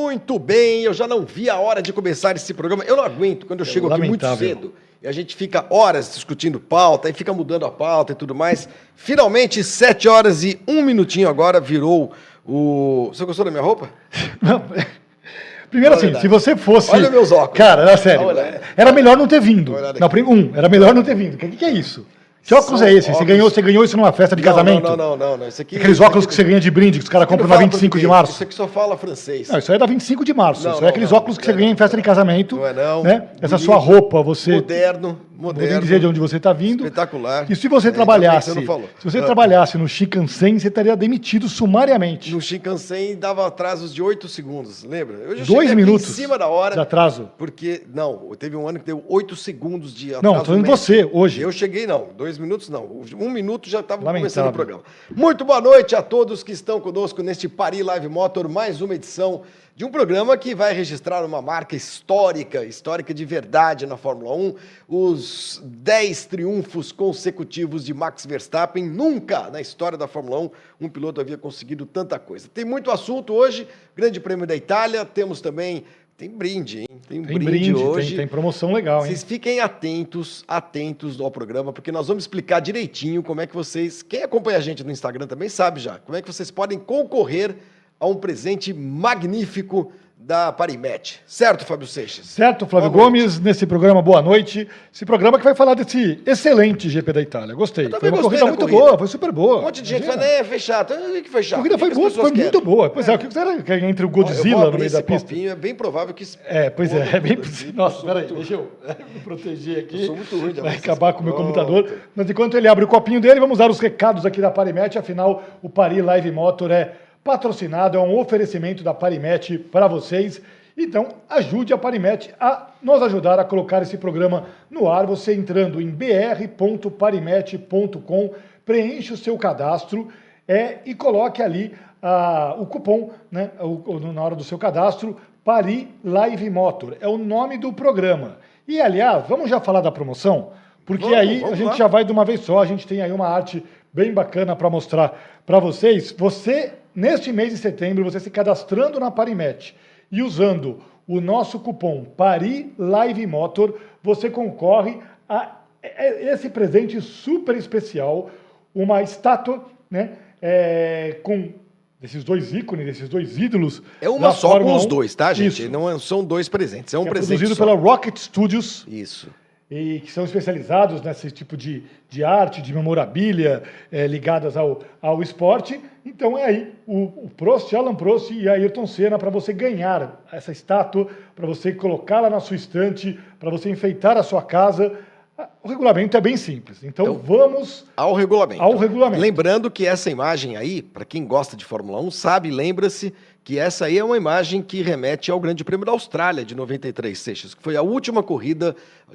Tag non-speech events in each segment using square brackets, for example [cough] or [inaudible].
Muito bem, eu já não vi a hora de começar esse programa. Eu não aguento quando eu É chego aqui muito lamentável. cedo e a gente fica horas discutindo pauta e fica mudando a pauta e tudo mais. Finalmente, sete horas e um minutinho agora virou o. Você gostou da minha roupa? [laughs] Não, Primeiro assim, se você fosse. Olha meus óculos. Cara, era sério. Olha. Era melhor não ter vindo. Não, prim- um, era melhor não ter vindo. O que, que é isso? Que óculos São é esse? Você óculos- ganhou, você ganhou isso numa festa de Não, casamento? Não, não, não, não. Isso aqui, Aqueles óculos que você ganha de brinde, que os caras compram na fala 25 de março. Isso aqui só fala francês. Não, isso aí é da 25 de março. Não, isso não, é aqueles óculos que você é ganha em festa de casamento. Não é não. Né? Essa sua roupa, você. Moderno, Vou moderno. dizer de onde você está vindo. Espetacular. E se você É, trabalhasse, você não falou. se você Ah. trabalhasse no Shinkansen, você estaria demitido sumariamente. No Shinkansen dava atrasos de 8 segundos, lembra? Eu já Dois minutos em cima da hora. de atraso. Porque, não, teve um ano que deu 8 segundos de atraso. Não, tô falando você, hoje. Eu cheguei, não, dois minutos não. Um minuto já estava começando o programa. Muito boa noite a todos que estão conosco neste Paris Live Motor, mais uma edição de um programa que vai registrar uma marca histórica, histórica de verdade na Fórmula 1. Os 10 triunfos consecutivos de Max Verstappen. Nunca na história da Fórmula 1 um piloto havia conseguido tanta coisa. Tem muito assunto hoje, Grande Prêmio da Itália, temos também. Tem brinde, hein? Tem um Tem brinde, brinde, hoje. tem, tem promoção legal, hein? Vocês fiquem atentos, atentos ao programa, porque nós vamos explicar direitinho como é que vocês, quem acompanha a gente no Instagram também sabe já, como é que vocês podem concorrer a um presente magnífico da Parimet. Certo, Fábio Seixas? Certo, Flávio Boa noite. Gomes, nesse programa Boa Noite. Esse programa que vai falar desse excelente GP da Itália. Gostei. Foi uma corrida da muito corrida. boa, foi super boa. Um monte de gente Imagina. fala, né, foi chato. O que foi A chato? corrida O que foi, boa, foi muito boa. Pois é, o que será que é entre o Godzilla no meio da pista? copinho, é bem provável que... É, pois é, é bem possível. Nossa, peraí, deixa eu me [laughs] proteger aqui. Eu sou muito ruim de Vai acabar com o meu computador. Mas enquanto ele abre o copinho dele, vamos dar os recados aqui da Parimet. Afinal, o Paris Live Motor é patrocinado, é um oferecimento da Parimet para vocês. Então, ajude a Parimet a nos ajudar a colocar esse programa no ar. Você entrando em br.parimet.com, preenche o seu cadastro é, e coloque ali ah, o cupom, né, o- na hora do seu cadastro, Paris Live Motor. É o nome do programa. E, aliás, vamos já falar da promoção? Porque Vamos, aí vamos a gente lá. já vai de uma vez só. A gente tem aí uma arte bem bacana para mostrar para vocês. Você, neste mês de setembro, você se cadastrando na Parimet e usando o nosso cupom Paris Live Motor, você concorre a é- esse presente super especial, uma estátua, né, é, com desses dois ícones, desses dois ídolos. É uma só com Fórmula os 1. dois, tá, gente? Isso. Não é- são dois presentes, é um é presente produzido só. pela Rocket Studios Isso. E que são especializados nesse tipo de, de arte, de memorabilia eh, ligadas ao, ao esporte. Então é aí o, o Prost, Alan Prost e Ayrton Senna para você ganhar essa estátua, para você colocá-la na sua estante, para você enfeitar a sua casa. Ah, O regulamento é bem simples. Então, Então, vamos Ao regulamento. Ao regulamento. Lembrando que essa imagem aí, para quem gosta de Fórmula 1, sabe, lembra-se que essa aí é uma imagem que remete ao Grande Prêmio da Austrália de 93, Seixas, que foi a última corrida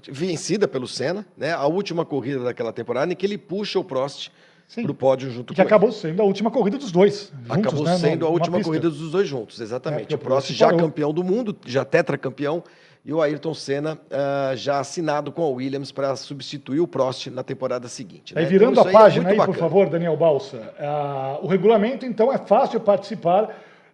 vencida pelo Senna, né? A última corrida daquela temporada em que ele puxa o Prost Sim. para o pódio junto que com acabou sendo a última corrida dos dois. juntos, Acabou né, sendo a última corrida dos dois juntos, É, exatamente. porque o Prost já parou. campeão do mundo, já tetracampeão, e o Ayrton Senna ah, já assinado com a Williams para substituir o Prost na temporada seguinte. Aí né? virando Então, a é página muito aí, por bacana. favor, Daniel Balsa. Ah, o regulamento, então, é fácil participar.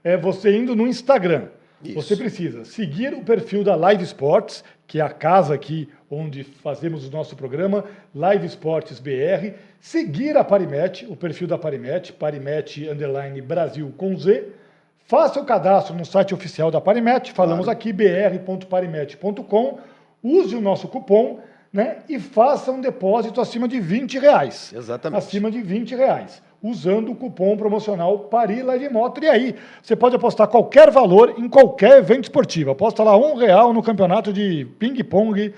É você indo no Instagram. Isso. Você precisa seguir o perfil da Live Sports, que é a casa aqui onde fazemos o nosso programa, Live Sports BR. Seguir a Parimet, o perfil da Parimet, Parimet Underline Brasil com Z. Faça o cadastro no site oficial da Parimet, falamos Claro. aqui br.parimet.com. Use o nosso cupom né, e faça um depósito acima de 20 reais. Exatamente. Acima de 20 reais. Usando o cupom promocional Paris Live Motor. E aí, você pode apostar qualquer valor em qualquer evento esportivo. Aposta lá um real no campeonato de ping-pong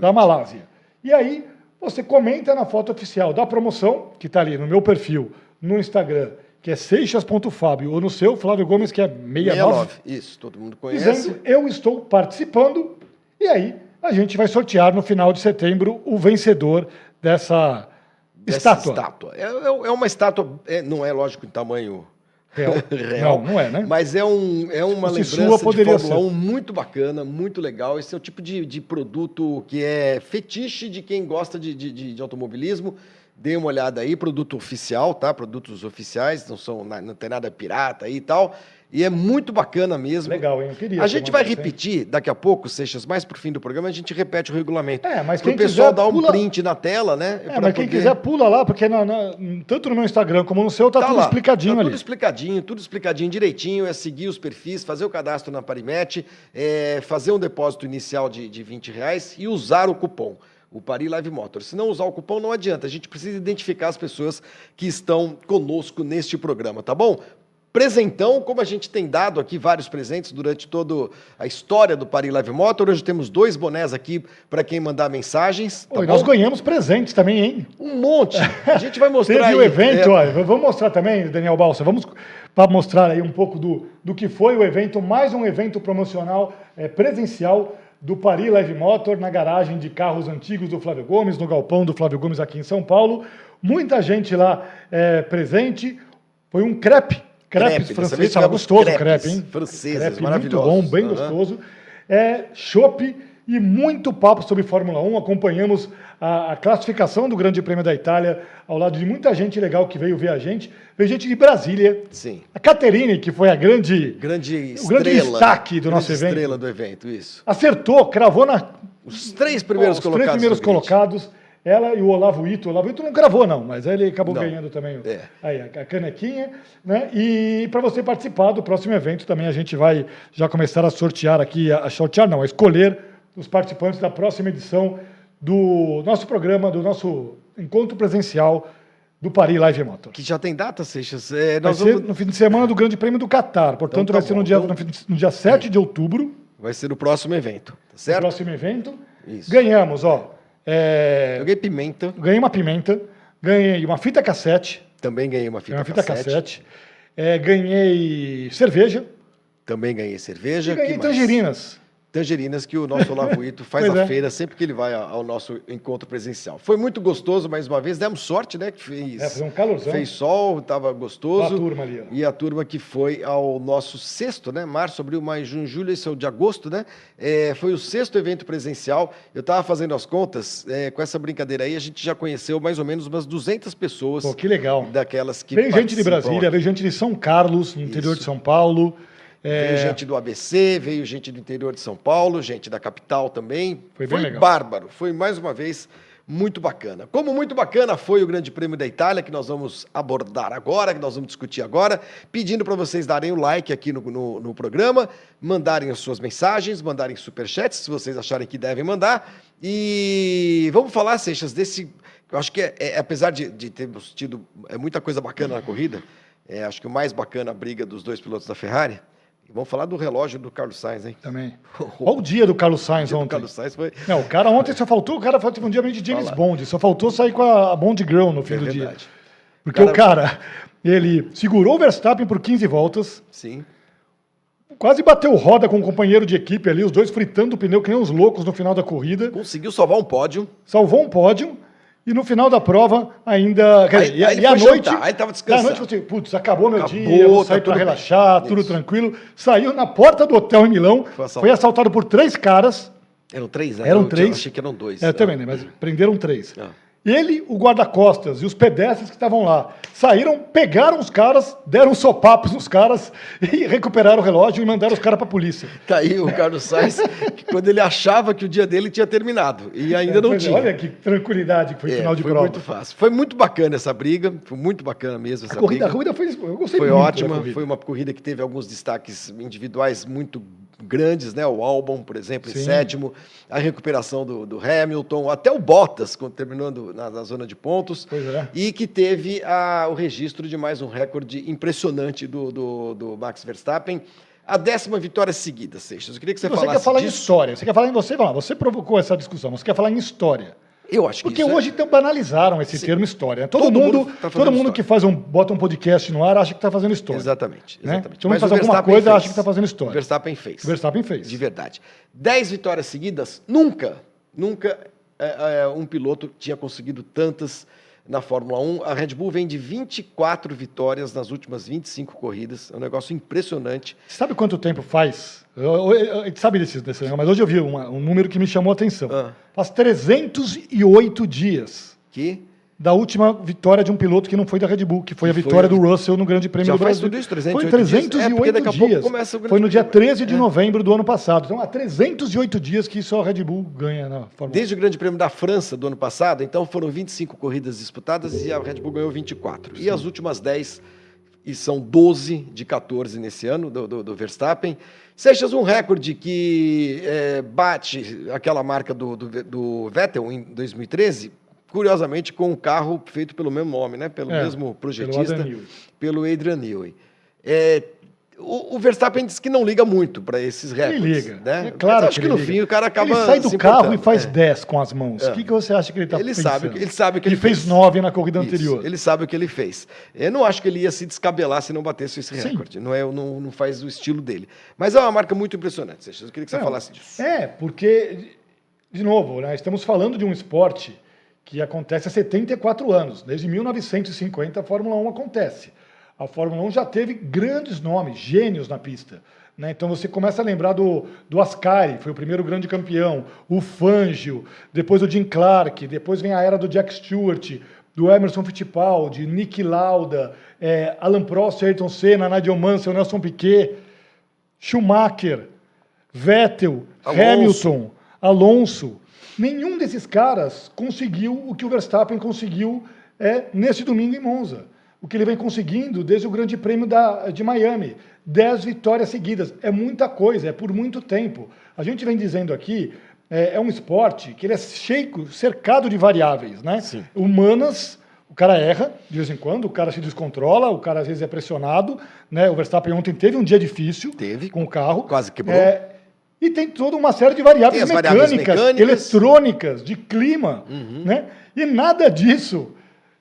da Malásia. E aí, você comenta na foto oficial da promoção, que está ali no meu perfil no Instagram, que é seixas.fábio, ou no seu, Flávio Gomes, que é 69. 69. Isso, todo mundo conhece. dizendo eu estou participando e aí a gente vai sortear no final de setembro o vencedor dessa, Dessa estátua. estátua. É, é- é uma estátua, é, não é lógico em tamanho Real. [laughs] real. Não, não é, né? Mas é, um, é uma Se lembrança sua, poderia de Fórmula ser. 1 muito bacana, muito legal. Esse é o tipo de, de produto que é fetiche de quem gosta de, de, de- automobilismo. Dê uma olhada aí, produto oficial, tá? Produtos oficiais, não, são, não tem nada pirata aí e tal. E é muito bacana mesmo. Legal, hein? Eu queria A gente vai repetir daqui a pouco, Seixas, mais pro fim do programa, a gente repete o regulamento. É, mas Pro quem pessoal quiser, dar um pula- print na tela, né? É, mas quem poder- quiser pula lá, porque na- na- tanto no meu Instagram como no seu tá, tudo lá, explicadinho tá ali. Tudo explicadinho, tudo explicadinho direitinho. É seguir os perfis, fazer o cadastro na Parimet, é, fazer um depósito inicial de, de 20 reais e usar o cupom. O Pari Live Motor. Se não usar o cupom, não adianta. A gente precisa identificar as pessoas que estão conosco neste programa, tá bom? Presentão, como a gente tem dado aqui vários presentes durante toda a história do Pari Live Motor. Hoje temos dois bonés aqui para quem mandar mensagens. Tá bom? nós ganhamos presentes também, hein? Um monte. A gente vai [laughs] mostrar Teve aí. o evento, é, olha, vamos mostrar também, Daniel Balsa, vamos para mostrar aí um pouco do, do que foi o evento, mais um evento promocional é, presencial do Paris Live Motor na garagem de carros antigos do Flávio Gomes, no galpão do Flávio Gomes aqui em São Paulo. Muita gente lá é, presente. Foi um Crepe, crepes dessa francês, gostoso o crepes crepe, hein? franceses, crepe muito maravilhosos. bom, bem Aham. gostoso. É, chopp e muito papo sobre Fórmula 1. Acompanhamos a, a classificação do Grande Prêmio da Itália ao lado de muita gente legal que veio ver a gente. Veio gente de Brasília. Sim. A Caterine, que foi a grande. Grande O estrela. grande destaque do grande nosso evento. estrela do evento, isso. Acertou, cravou na. Os três primeiros os colocados. três primeiros colocados. Ela e o Olavo Ito. O Olavo Ito não gravou, não, mas ele acabou Não. ganhando também o- É. aí, a, canequinha. Né? E para você participar do próximo evento também, a gente vai já começar a sortear aqui, a, a sortear não, a escolher os participantes da próxima edição do nosso programa, do nosso encontro presencial do Paris Live Motor. Que já tem data, Seixas? É, Vai ser vamos... no fim de semana do Grande Prêmio do Catar, portanto Então tá vai ser no dia, Então- no, dia 7 de outubro, Vai ser o próximo evento, tá o certo? próximo evento. Isso. Ganhamos, ó. É, Eu ganhei pimenta, ganhei uma pimenta, ganhei uma fita cassete, também ganhei uma ganhei fita, uma fita cassete, cassete, é, ganhei cerveja. Também ganhei cerveja. e ganhei que mais? Tangerinas. Que o nosso Lavuito faz [laughs] a é. feira sempre que ele vai ao nosso encontro presencial. Foi muito gostoso mais uma vez, demos sorte, né? Que fez, É, fez um calorzão. fez sol, estava gostoso. A turma ali, ó. E a turma que foi ao nosso sexto, né? Março, abril, maio, junho, julho, esse é o de agosto, né? É, foi o sexto evento presencial. Eu estava fazendo as contas, é, com essa brincadeira aí, a gente já conheceu mais ou menos umas 200 pessoas Pô, que legal. daquelas que Veio gente de Brasília, veio gente de São Carlos, no interior de São Paulo. É, Veio gente do ABC, veio gente do interior de São Paulo, gente da capital também. Foi bem legal. bárbaro, foi mais uma vez muito bacana. Como muito bacana foi o Grande Prêmio da Itália, que nós vamos abordar agora, que nós vamos discutir agora, pedindo para vocês darem o like aqui no, no, no programa, mandarem as suas mensagens, mandarem superchats, se vocês acharem que devem mandar. E vamos falar, Seixas, desse. Eu acho que, é, é, apesar de, de termos tido é, muita coisa bacana na corrida, é, acho que o mais bacana a briga dos dois pilotos da Ferrari. Vamos falar do relógio do Carlos Sainz, hein? Também. [laughs] Olha o dia do Carlos Sainz O ontem. Carlos Sainz foi. Não, o cara ontem só faltou, o cara teve um dia meio de James Fala. Bond, só faltou sair com a, Bond Girl no fim É do dia. verdade. Porque Cara- o cara, ele segurou o Verstappen por 15 voltas, Sim. quase bateu roda com o companheiro de equipe ali, os dois fritando o pneu que nem uns loucos no final da corrida, Conseguiu salvar um pódio. salvou um pódio. E no final da prova, ainda. Quer Aí- dizer, e, aí e à noite. jantar, aí e à descansando. noite, você, putz, acabou meu Acabou, dia, vou tá sair tudo bem. relaxar, tudo Isso. tranquilo. Saiu na porta do hotel em Milão, Foi assaltado. foi assaltado por três caras. Eram três, né? Eram Eu três. achei que eram dois. É, né? também, né? Mas prenderam três. Ah. Ele, o guarda-costas e os pedestres que estavam lá saíram, pegaram os caras, deram sopapos nos caras [laughs] e recuperaram o relógio e mandaram os caras pra polícia. Tá aí o Carlos Sainz, [laughs] que quando ele achava que o dia dele tinha terminado. E ainda não é, tinha. Olha que tranquilidade que foi o É, final de foi prova. muito fácil. Foi muito bacana essa briga. Foi muito bacana mesmo essa a, corrida, a briga. corrida foi. Eu gostei Foi muito ótima, foi uma corrida que teve alguns destaques individuais muito grandes, né? O Albon, por exemplo, em Sim. sétimo, a recuperação do, do Hamilton, até o Bottas, quando terminando na, na zona de pontos, é. e que teve a- o registro de mais um recorde impressionante do, do, do Max Verstappen. A décima vitória seguida, Seixas. Eu queria que você, Você falasse quer falar em disso. história, você quer falar em você, você provocou essa discussão, você quer falar em história. Eu acho que Porque é- hoje então banalizaram esse termo história. Todo, Todo mundo, mundo tá todo mundo história. que faz um, bota um podcast no ar acha que está fazendo história. Exatamente, né? exatamente. Todo mundo Mas faz alguma Verstappen coisa fez. acha que está fazendo história. O Verstappen fez. Verstappen fez. De verdade. Dez vitórias seguidas, nunca, nunca é, é, um piloto tinha conseguido tantas na Fórmula 1. A Red Bull vem de 24 vitórias nas últimas 25 corridas. É um negócio impressionante. Sabe quanto tempo faz? Eu- eu- eu- A sabe desse, desse mas hoje eu vi uma- um número que me chamou a atenção. Ah. Faz 308 dias Que da última vitória de um piloto que não foi da Red Bull, que foi a foi vitória a- do Russell no Grande Prêmio Já do faz Brasil. tudo isso, foi 308 308 dias? É, dias. começa o Grande Foi no dia Prêmio. 13 de É. novembro do ano passado. Então, há 308 dias que só a Red Bull ganha na Fórmula 1. Desde o Grande Prêmio da França do ano passado, então foram 25 corridas disputadas e a Red Bull ganhou 24. E as últimas 10, e são 12 de 14 nesse ano, do, do, do Verstappen. Seixas, um recorde que é, bate aquela marca do, do, do Vettel em 2013, curiosamente com um carro feito pelo mesmo homem, né? pelo É, mesmo pelo projetista, Newey. pelo Adrian Newey. É, o, o Verstappen diz que não liga muito para esses Ele recordes. liga. Né? É claro Mas acho que, ele no liga. fim o cara acaba. Ele sai do carro e faz É. 10 com as mãos. É. O que, que você acha que ele está Ele pensando? sabe, ele sabe o que ele, ele fez fez. 9 na corrida Isso, anterior. Ele sabe o que ele fez. Eu não acho que ele ia se descabelar se não batesse esse Sim. recorde. Não, é, não, não faz o estilo dele. Mas é uma marca muito impressionante, Seixas. Eu queria que você Não, falasse disso. É, porque, de novo, né, estamos falando de um esporte que acontece há 74 anos. Desde 1950 a Fórmula 1 acontece. A Fórmula 1 já teve grandes nomes, gênios na pista. né? Então você começa a lembrar do, do Ascari, foi o primeiro grande campeão, o Fangio, depois o Jim Clark, depois vem a era do Jack Stewart, do Emerson Fittipaldi, Nick Lauda, eh, Alan Prost, Ayrton Senna, Nigel Mansell, Nelson Piquet, Schumacher, Vettel, Alonso. Hamilton, Alonso. Nenhum desses caras conseguiu o que o Verstappen conseguiu é, nesse domingo em Monza. O que ele vem conseguindo desde o Grande Prêmio da, de Miami. Dez vitórias seguidas. É muita coisa, é por muito tempo. A gente vem dizendo aqui, é, é um esporte que ele é cheio, cercado de variáveis, né? Sim. Humanas, o cara erra de vez em quando, o cara se descontrola, o cara às vezes é pressionado, né? O Verstappen ontem teve um dia difícil Teve. com o carro. Quase quebrou. É, e tem toda uma série de variáveis, Tem as variáveis mecânicas, mecânicas. Uhum. eletrônicas, de clima, né? E nada disso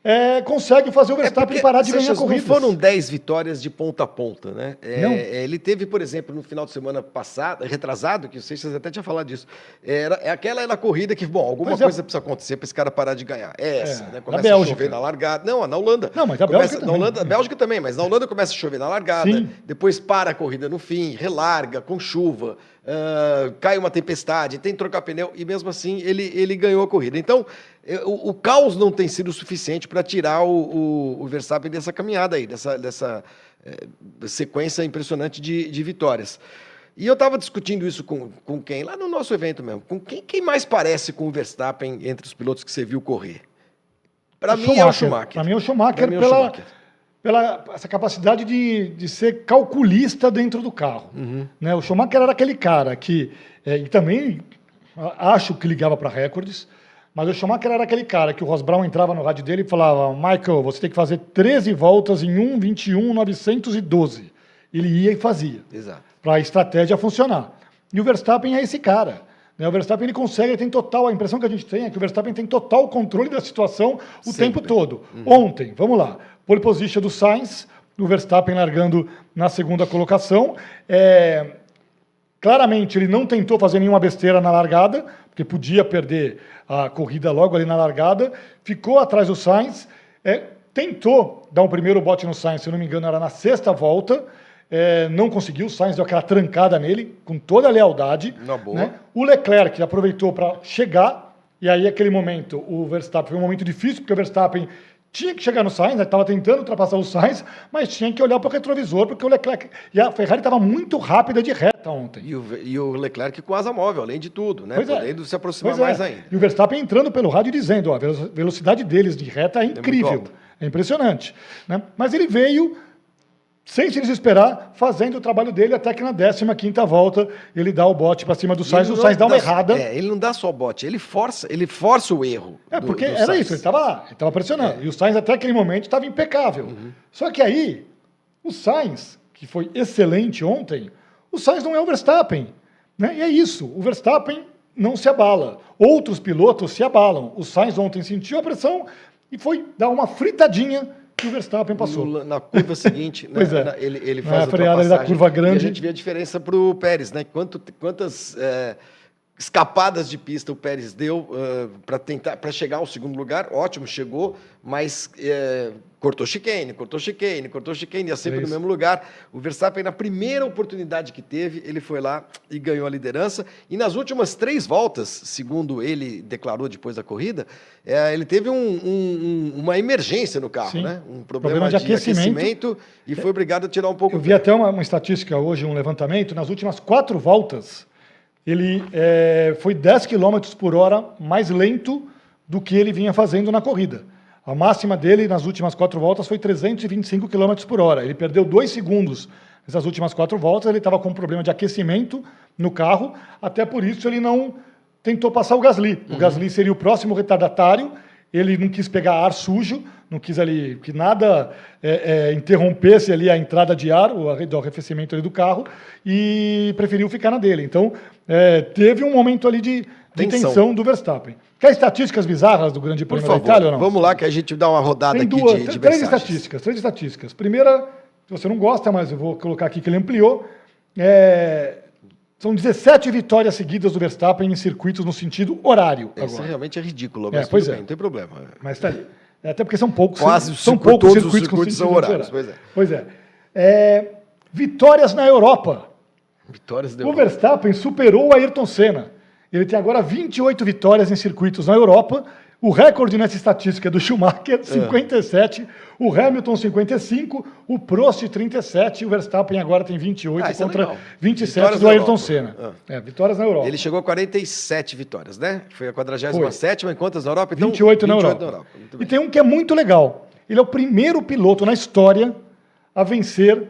é, consegue fazer o Verstappen porque, parar de ganhar não corridas. foram 10 vitórias de ponta a ponta, né? É, é, ele teve, por exemplo, no final de semana passado, retrasado, que o Seixas até tinha falado disso. Era, é aquela era a corrida que, bom, alguma Pois é. coisa precisa acontecer para esse cara parar de ganhar. É essa, É, né? na Começa a chover na largada. Não, na Holanda. Não, mas a começa, Bélgica na também. Holanda, Bélgica também, mas na Holanda começa a chover na largada, Sim. depois para a corrida no fim, relarga com chuva, ah, cai uma tempestade, tem que trocar pneu, e mesmo assim ele, ele ganhou a corrida. Então, eh, o, o caos não tem sido suficiente para tirar o, o, o Verstappen dessa caminhada aí, dessa, dessa eh, sequência impressionante de, de vitórias. E eu estava discutindo isso com, com quem? Lá no nosso evento mesmo. Com quem, quem mais parece com o Verstappen entre os pilotos que você viu correr? Para mim é o Schumacher. Para mim é o Schumacher, mim é o Schumacher. pela essa capacidade de, de ser calculista dentro do carro. Uhum. Né? O Schumacher era aquele cara que, é, e também acho que ligava para recordes, mas o Schumacher era aquele cara que o Ross Brown entrava no rádio dele e falava: Michael, você tem que fazer 13 voltas em 1,21,912. Ele ia e fazia Exato. para a estratégia funcionar. E o Verstappen é esse cara. né? O Verstappen ele consegue, ele tem total, a impressão que a gente tem é que o Verstappen tem total controle da situação o Sempre. tempo todo. Ontem, vamos lá, pole position do Sainz, o Verstappen largando na segunda colocação. É, Claramente, ele não tentou fazer nenhuma besteira na largada, porque podia perder a corrida logo ali na largada. Ficou atrás do Sainz, é, tentou dar um primeiro bote no Sainz, se eu não me engano, era na sexta volta. é, não conseguiu, o Sainz deu aquela trancada nele, com toda a lealdade. Na boa. né? O Leclerc aproveitou para chegar, e aí, aquele momento, o Verstappen foi um momento difícil, porque o Verstappen tinha que chegar no Sainz, estava tentando ultrapassar o Sainz, mas tinha que olhar para o retrovisor, porque o Leclerc. E a Ferrari estava muito rápida de reta ontem. E o, e o Leclerc com asa móvel, além de tudo, né? Pois é. Podendo se aproximar Pois é. mais ainda. E o Verstappen entrando pelo rádio dizendo, ó, a velo- velocidade deles de reta é muito incrível, é impressionante. Né? Mas ele veio, sem se desesperar, fazendo o trabalho dele, até que na 15ª volta ele dá o bote para cima do Sainz, o Sainz dá uma errada. É, ele não dá só bote, ele força, ele força o erro. É, do- porque do era Sainz. isso, ele estava lá, ele estava pressionando. E o Sainz até aquele momento estava impecável. Uhum. Só que aí, o Sainz, que foi excelente ontem, o Sainz não é o Verstappen. Né? E é isso, o Verstappen não se abala. Outros pilotos se abalam. O Sainz ontem sentiu a pressão e foi dar uma fritadinha que o Verstappen passou. No- na curva seguinte, [laughs] né, Pois é. na- ele, ele faz a freada da curva E grande. a gente vê a diferença para o Pérez, né? Quanto, quantas é, escapadas de pista o Pérez deu uh, para tentar para chegar ao segundo lugar. Ótimo, chegou, mas é, cortou chicane, cortou chicane, cortou chicane, ia sempre é no mesmo lugar. O Verstappen, na primeira oportunidade que teve, ele foi lá e ganhou a liderança. E nas últimas três voltas, segundo ele declarou depois da corrida, é, ele teve um, um, uma emergência no carro, Sim. né? Um problema, problema de, de aquecimento. aquecimento. e foi obrigado a tirar um pouco. Eu vi até uma, uma estatística hoje, um levantamento, nas últimas quatro voltas ele é, foi 10 km por hora mais lento do que ele vinha fazendo na corrida. A máxima dele nas últimas quatro voltas foi 325 km por hora. Ele perdeu dois segundos nessas últimas quatro voltas. Ele estava com um problema de aquecimento no carro, até por isso ele não tentou passar o Gasly. O uhum. Gasly seria o próximo retardatário ele não quis pegar ar sujo, não quis ali que nada é, é, interrompesse ali a entrada de ar, o, arrefecimento do carro, e preferiu ficar na dele. Então, é, teve um momento ali de, de tensão. tensão. do Verstappen. Quer estatísticas bizarras do Grande Prêmio da Itália ou não? Vamos lá que a gente dá uma rodada Tem aqui duas, de, de Três estatísticas, três estatísticas. Primeira, se você não gosta, mas eu vou colocar aqui que ele ampliou, é, são 17 vitórias seguidas do Verstappen em circuitos no sentido horário. Isso agora. realmente é ridículo, mas é, pois é. Não tem problema. Mas está ali. É, até porque são poucos, Quase são poucos todos circuitos, os circuitos são horários. Pois é. Pois é. é. Vitórias na Europa. Vitórias da O Verstappen superou o Ayrton Senna. Ele tem agora 28 vitórias em circuitos na Europa o recorde nessa estatística é do Schumacher, 57, é. o Hamilton, 55, o Prost, 37, e o Verstappen agora tem 28 ah, contra é 27 vitórias do Ayrton Senna. É. é. vitórias na Europa. Ele chegou a 47 vitórias, né? Foi a 47 em quantas na Europa? Então, 28, 28 na Europa. Na Europa. E tem um que é muito legal. Ele é o primeiro piloto na história a vencer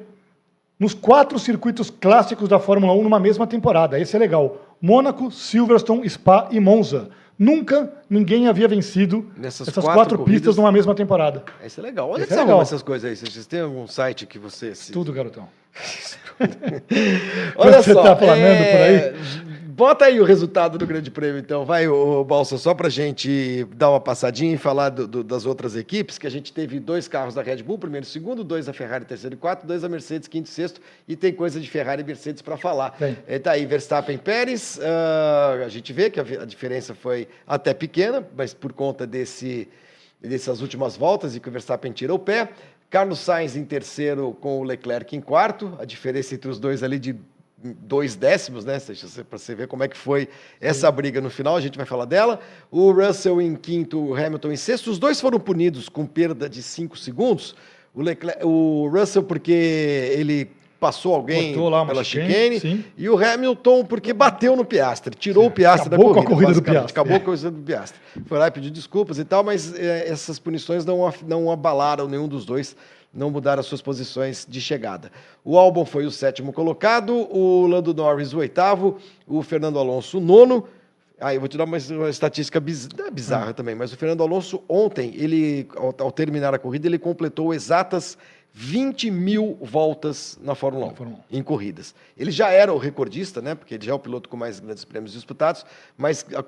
nos quatro circuitos clássicos da Fórmula 1 numa mesma temporada. Esse é legal. Mônaco, Silverstone, Spa e Monza. Nunca ninguém havia vencido Nessas essas quatro, quatro pistas numa mesma temporada. Isso é legal. Onde é que você legal. essas coisas aí? Vocês têm algum site que você... Se... Tudo, garotão. [laughs] Olha você está planando é... por aí? Bota aí o resultado do Grande Prêmio, então. Vai, o Balsa, só para a gente dar uma passadinha e falar do, do, das outras equipes, que a gente teve dois carros da Red Bull, primeiro e segundo, dois da Ferrari, terceiro e quarto, dois da Mercedes, quinto e sexto, e tem coisa de Ferrari e Mercedes para falar. Está É, tá aí Verstappen e Pérez, uh, a gente vê que a, a diferença foi até pequena, mas por conta desse, dessas últimas voltas e que o Verstappen tira o pé. Carlos Sainz em terceiro com o Leclerc em quarto, a diferença entre os dois ali de dois décimos, né? Para você ver como é que foi essa briga no final, a gente vai falar dela. O Russell em quinto, o Hamilton em sexto. Os dois foram punidos com perda de cinco segundos. O, Leclerc, o Russell, porque ele passou alguém pela chicane, chicane e o Hamilton porque bateu no Piastre, tirou Sim. o Piastre acabou da corrida. Com a corrida do Piastre. Acabou é. com a corrida do Piastre. Foi lá e pediu desculpas e tal, mas é, essas punições não, não abalaram nenhum dos dois não mudaram as suas posições de chegada. O Albon foi o sétimo colocado, o Lando Norris o oitavo, o Fernando Alonso o nono. Aí ah, eu vou te dar uma, uma estatística biz, é bizarra ah. também, mas o Fernando Alonso ontem, ele ao, ao terminar a corrida, ele completou exatas 20 mil voltas na Fórmula 1, Fórmula 1, em corridas. Ele já era o recordista, né? Porque ele já é o piloto com mais grandes prêmios disputados, mas a,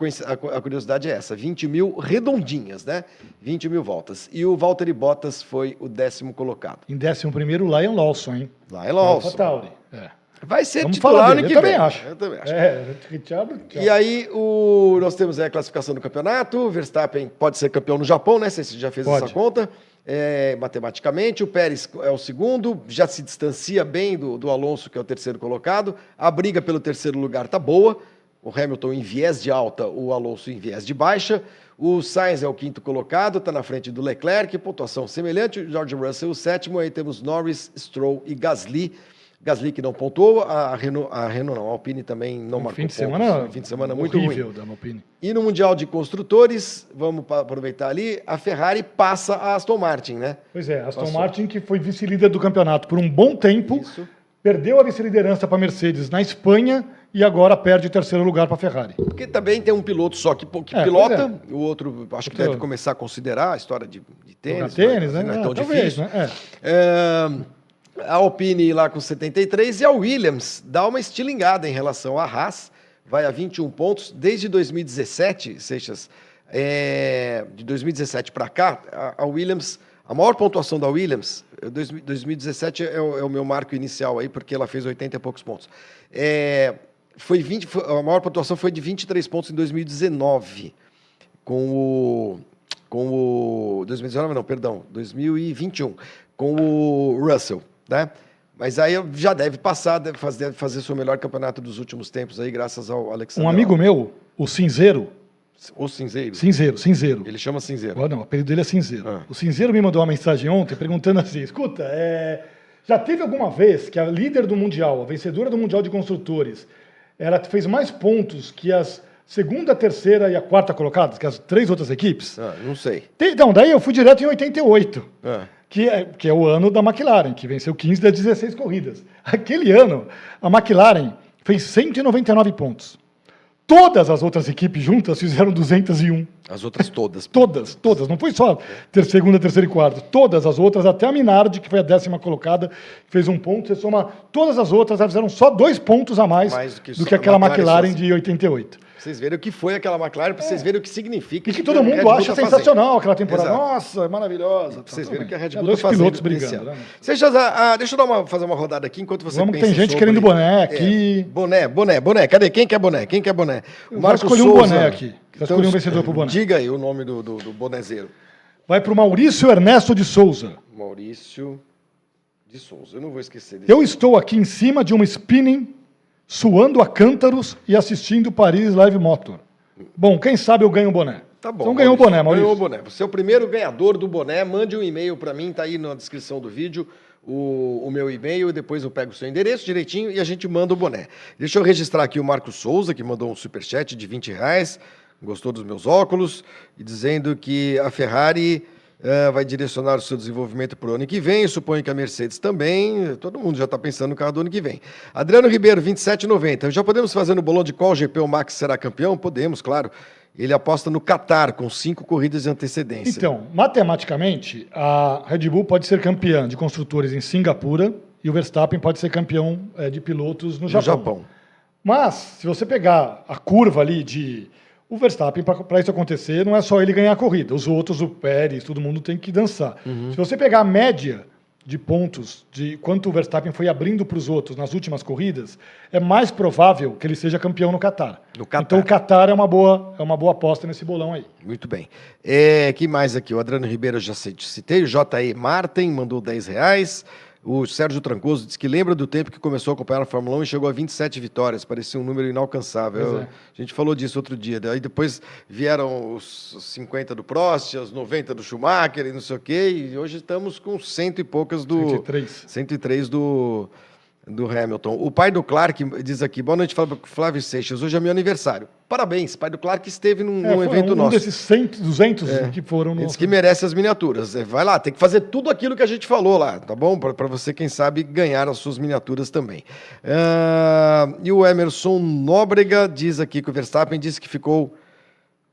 a curiosidade é essa: 20 mil redondinhas, né? 20 mil voltas. E o Valtteri Bottas foi o décimo colocado. Em décimo primeiro, o Lion Lawson, hein? Lion Lawson. Tauri. É. Vai ser Vamos titular no que eu vem. Também acho. Eu também acho. É, E aí, o, nós temos a classificação do campeonato. Verstappen pode ser campeão no Japão, né? Você já fez pode. essa conta é, matematicamente. O Pérez é o segundo, já se distancia bem do, do Alonso, que é o terceiro colocado. A briga pelo terceiro lugar está boa. O Hamilton em viés de alta, o Alonso em viés de baixa. O Sainz é o quinto colocado, está na frente do Leclerc, pontuação semelhante. O George Russell o sétimo, aí temos Norris, Stroll e Gasly. Gasly que não pontuou, a Renault, a Renault não, a Alpine também não um marcou fim de pontos. semana, fim de semana muito ruim. Da Alpine. E no Mundial de Construtores, vamos aproveitar ali, a Ferrari passa a Aston Martin, né? Pois é, a Aston Passou. Martin que foi vice-líder do campeonato por um bom tempo, Isso. perdeu a vice-liderança para a Mercedes na Espanha e agora perde o terceiro lugar para a Ferrari. Porque também tem um piloto só que, que é, pilota, é. o outro acho que deve começar a considerar a história de, de tênis. tênis, né? Não é tão talvez, difícil. Né? É. é a Alpine lá com 73 e a Williams dá uma estilingada em relação à Haas, vai a 21 pontos. Desde 2017, Seixas, é, de 2017 para cá, a, a, Williams, a maior pontuação da Williams, 2017 é o, é o, meu marco inicial aí, porque ela fez 80 e poucos pontos. É, foi 20, foi- a maior pontuação foi de 23 pontos em 2019, com o. Com o. 2019, não, perdão, 2021, com o Russell, né? Mas aí já deve passar, deve fazer, deve fazer seu melhor campeonato dos últimos tempos aí, graças ao Alexander. Um amigo meu, o Cinzeiro, O Cinzeiro. Cinzeiro, Cinzeiro. Ele chama Cinzeiro. Ah, não, o apelido dele é Cinzeiro. Ah. O Cinzeiro me mandou uma mensagem ontem perguntando assim: escuta, é, já teve alguma vez que a líder do Mundial, a vencedora do Mundial de Construtores, ela fez mais pontos que as segunda, terceira e a quarta colocadas, que as três outras equipes? Ah, não sei. Tem- Então, daí eu fui direto em 88. Ah, que é, que é o ano da McLaren, que venceu 15 das 16 corridas. Aquele ano, a McLaren fez 199 pontos. Todas as outras equipes juntas fizeram 201. as outras todas. [laughs] Todas, todas. Não foi só ter segunda, terceira e quarta. Todas as outras, até a Minardi, que foi a décima colocada, fez um ponto. Você soma todas as outras, elas fizeram só dois pontos a mais, Mais do que do que aquela McLaren McLaren de 88. Vocês verem o que foi aquela McLaren, pra vocês verem o que significa. E que o todo mundo acha tá fazendo. sensacional aquela temporada. Exato. Nossa, é maravilhosa. Pra vocês verem o que a. Red Bull tá pilotos fazendo nesse brigando. né? Deixa, ah, deixa eu dar uma, fazer uma rodada aqui enquanto você Vamos que pensa tem gente sobre- querendo boné É, aqui. boné, boné, boné. Cadê? Quem quer boné? Quem quer boné? O vou escolher um boné aqui. Vou escolher um vencedor pro boné. Diga aí o nome do, do, do bonezeiro. Vai para o Maurício Ernesto de Souza. Maurício de Souza. Eu não vou esquecer desse. Eu estou aqui em cima de um spinning, suando a cântaros e assistindo Paris Live Motor. Bom, quem sabe eu ganho o boné. Tá bom. Então ganhou o boné, Maurício. Ganhou o boné. Você é o primeiro ganhador do boné. Mande um e-mail para mim, tá aí na descrição do vídeo. O, o meu e-mail, e depois eu pego o seu endereço direitinho e a gente manda o boné. Deixa eu registrar aqui o Marco Souza, que mandou um superchat de 20 reais, gostou dos meus óculos, e dizendo que a Ferrari eh, vai direcionar o seu desenvolvimento para o ano que vem. Suponho que a Mercedes também. Todo mundo já está pensando no carro do ano que vem. Adriano Ribeiro, 27,90. Já podemos fazer no bolão de qual GP o Max será campeão? Podemos, claro. Ele aposta no Qatar, com cinco corridas de antecedência. Então, matematicamente, a Red Bull pode ser campeã de construtores em Singapura e o Verstappen pode ser campeão eh, de pilotos no no Japão. Japão. Mas, se você pegar a curva ali de. O Verstappen, para isso acontecer, não é só ele ganhar a corrida. Os outros, o Pérez, todo mundo tem que dançar. Uhum. Se você pegar a média de pontos de quanto o Verstappen foi abrindo para os outros nas últimas corridas, é mais provável que ele seja campeão no Qatar. No Qatar. Então o Qatar é uma boa, é uma boa aposta nesse bolão aí. Muito bem. É, que mais aqui? O Adriano Ribeiro já cit- citei. O J.E. Martin mandou 10 reais. O Sérgio Trancoso disse que lembra do tempo que começou a acompanhar a Fórmula 1 e chegou a 27 vitórias. Parecia um número inalcançável. Eu- é. A gente falou disso outro dia. Daí depois vieram os 50 do Prost, os 90 do Schumacher e não sei o quê. E hoje estamos com cento e poucas do... 103. 103 do, do Hamilton. O pai do Clark diz aqui, boa noite, Flávio- Seixas, hoje é meu aniversário. Parabéns, pai do Clark esteve num, É, evento um nosso. desses 100, 200 que foram no. diz que merece as miniaturas. É, Vai lá, tem que fazer tudo aquilo que a gente falou lá, tá bom? Para você, quem sabe, ganhar as suas miniaturas também. Ah, e o Emerson Nóbrega diz aqui que o Verstappen disse que ficou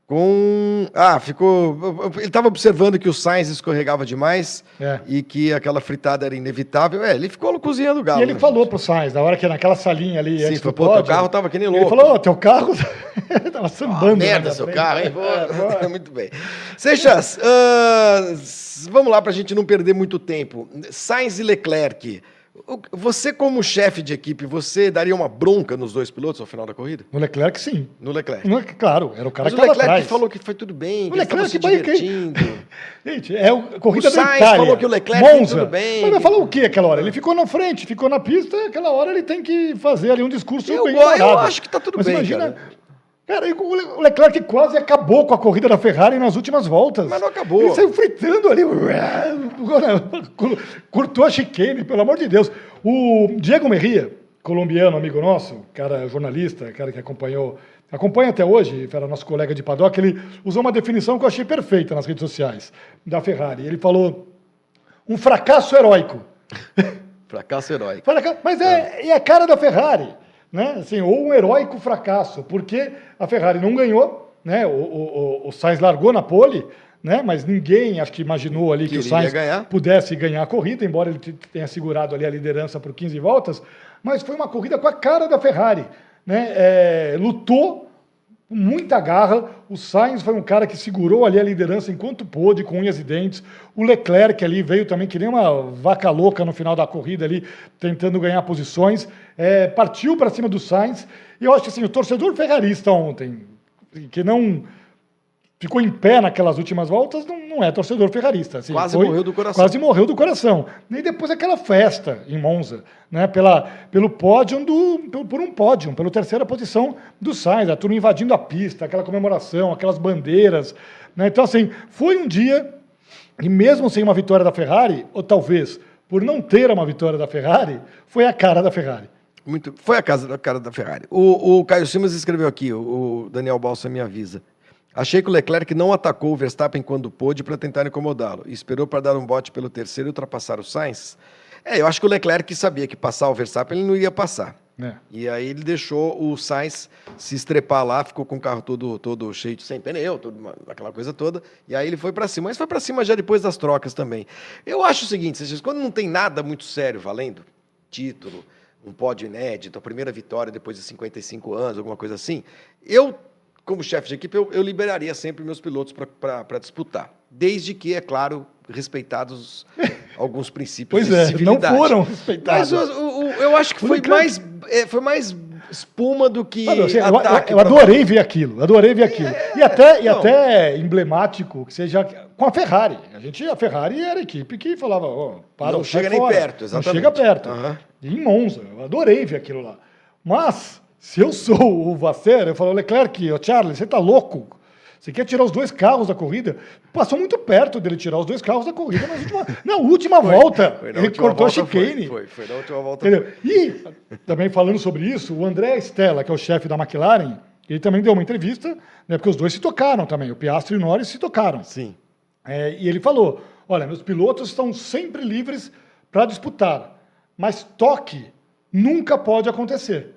com. Ah, ficou. Ele estava observando que o Sainz escorregava demais É. e que aquela fritada era inevitável. É, ele ficou cozinhando o galo. E ele né, falou gente? pro Sainz, na hora que naquela salinha ali. Sim, foi, pô, teu pódio, carro tava que nem Ele louco. falou, "Ô, teu carro [laughs] tava Ah, sambando. na merda seu frente." carro, hein? É. [laughs] Muito bem. Seixas, ah, s- vamos lá para a gente não perder muito tempo. Sainz e Leclerc. Você, como chefe de equipe, você daria uma bronca nos dois pilotos ao final da corrida? No Leclerc, sim. No Leclerc. No- claro, era o cara Mas que o Leclerc atrás. falou que foi tudo bem, O que Leclerc se divertindo. [laughs] Gente, é a corrida O da Sainz Itália. falou que o Leclerc Monza. tudo bem. Mas vai falar o que aquela hora? Ele ficou na frente, ficou na pista, aquela hora ele tem que fazer ali um discurso Eu bem eu elaborado. acho que tá tudo Mas bem, imagina, cara. Cara, o Le- o Leclerc quase acabou com a corrida da Ferrari nas últimas voltas. Mas não acabou. Ele saiu fritando ali. Curtou a chicane, pelo amor de Deus. O Diego Merria, colombiano, amigo nosso, cara jornalista, cara que acompanhou, acompanha até hoje, era nosso colega de paddock, ele usou uma definição que eu achei perfeita nas redes sociais da Ferrari. Ele falou um fracasso heróico. [laughs] Fracasso heróico. Mas é, é a cara da Ferrari, né? Assim, ou um heróico fracasso, porque a Ferrari não ganhou, né? O, o, o- o Sainz largou na pole, né? Mas ninguém acho que imaginou ali que o Queria Sainz ganhar. pudesse ganhar a corrida, embora ele tenha segurado ali a liderança por 15 voltas. Mas foi uma corrida com a cara da Ferrari, né? É, lutou com muita garra. O Sainz foi um cara que segurou ali a liderança enquanto pôde, com unhas e dentes. O Leclerc ali veio também que nem uma vaca louca no final da corrida ali, tentando ganhar posições. É, partiu para cima do Sainz. E eu acho que assim, o torcedor ferrarista ontem, que não ficou em pé naquelas últimas voltas, não, não é torcedor ferrarista. Assim, Quase foi- morreu do coração. Quase morreu do coração. E depois aquela festa em Monza, né, pela, pelo pódio do, pelo- por um pódio, pela terceira posição do Sainz, a turma invadindo a pista, aquela comemoração, aquelas bandeiras. né. Então, assim, foi um dia, e mesmo sem uma vitória da Ferrari, ou talvez por não ter uma vitória da Ferrari, foi a cara da Ferrari. Muito. Foi a casa da cara da Ferrari. O, o Caio Simas escreveu aqui, o, o Daniel Balsa me avisa. Achei que o Leclerc não atacou o Verstappen quando pôde para tentar incomodá-lo e esperou para dar um bote pelo terceiro e ultrapassar o Sainz. É, eu acho que o Leclerc sabia que passar o Verstappen ele não iria passar. Né? E aí ele deixou o Sainz se estrepar lá, ficou com o carro todo, todo cheio de sem pneu, tudo, aquela coisa toda. E aí ele foi para cima, mas foi para cima já depois das trocas também. Eu acho o seguinte, quando não tem nada muito sério valendo, título, um pódio inédito, a primeira vitória depois de 55 anos, alguma coisa assim, eu, como chefe de equipe, eu, eu liberaria sempre meus pilotos para disputar. Desde que, é claro, respeitados [laughs] alguns princípios Pois é, não foram respeitados. Mas o- o- eu acho que foi mais, é, foi mais espuma do que Olha, assim, eu, ataque. eu- eu adorei ver aquilo, adorei ver aquilo. e até, e não. até emblemático que seja com a Ferrari. A gente, a Ferrari era a equipe que falava, ó, para Não chega nem fora. perto, Não exatamente. chega perto. Aham. E em Monza, eu adorei ver aquilo lá. Mas, se eu sou o Vasser, eu falo, Leclerc, ô Charlie, você tá louco? Você quer tirar os dois carros da corrida? Passou muito perto dele tirar os dois carros da corrida nas última- [laughs] na última volta. Foi, na ele última cortou a volta foi, chicane. Foi, foi, na última volta. Entendeu? E, também falando sobre isso, o André Stella, que é o chefe da McLaren, ele também deu uma entrevista, né, porque os dois se tocaram também, o Piastri e o Norris se tocaram. Sim. É, e ele falou: olha, meus pilotos estão sempre livres para disputar, mas toque nunca pode acontecer.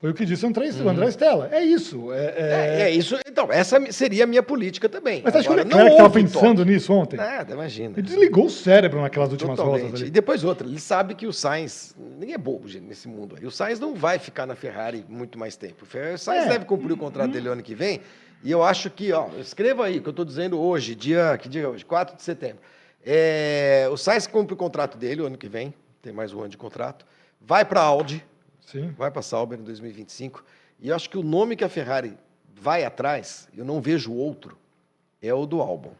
Foi o que disse o André, o André Stella. É isso. É, É, é... é isso. Então, essa seria a minha política também. Mas acho que o Leclerc estava pensando nisso ontem. Nada, imagina. Ele desligou o cérebro naquelas últimas Totalmente. voltas E ali. depois outra, ele sabe que o Sainz, ninguém é bobo gente, nesse mundo aí. O Sainz não vai ficar na Ferrari muito mais tempo. O Sainz É. deve cumprir o contrato dele ano que vem. E eu acho que, ó, escreva aí o que eu estou dizendo hoje, dia, que dia é hoje? 4 de setembro. É, o Sainz cumpre o contrato dele o ano que vem, tem mais um ano de contrato. Vai para a Audi, Sim. vai para Sauber em 2025. E eu acho que o nome que a Ferrari vai atrás, eu não vejo outro, é o do Albon.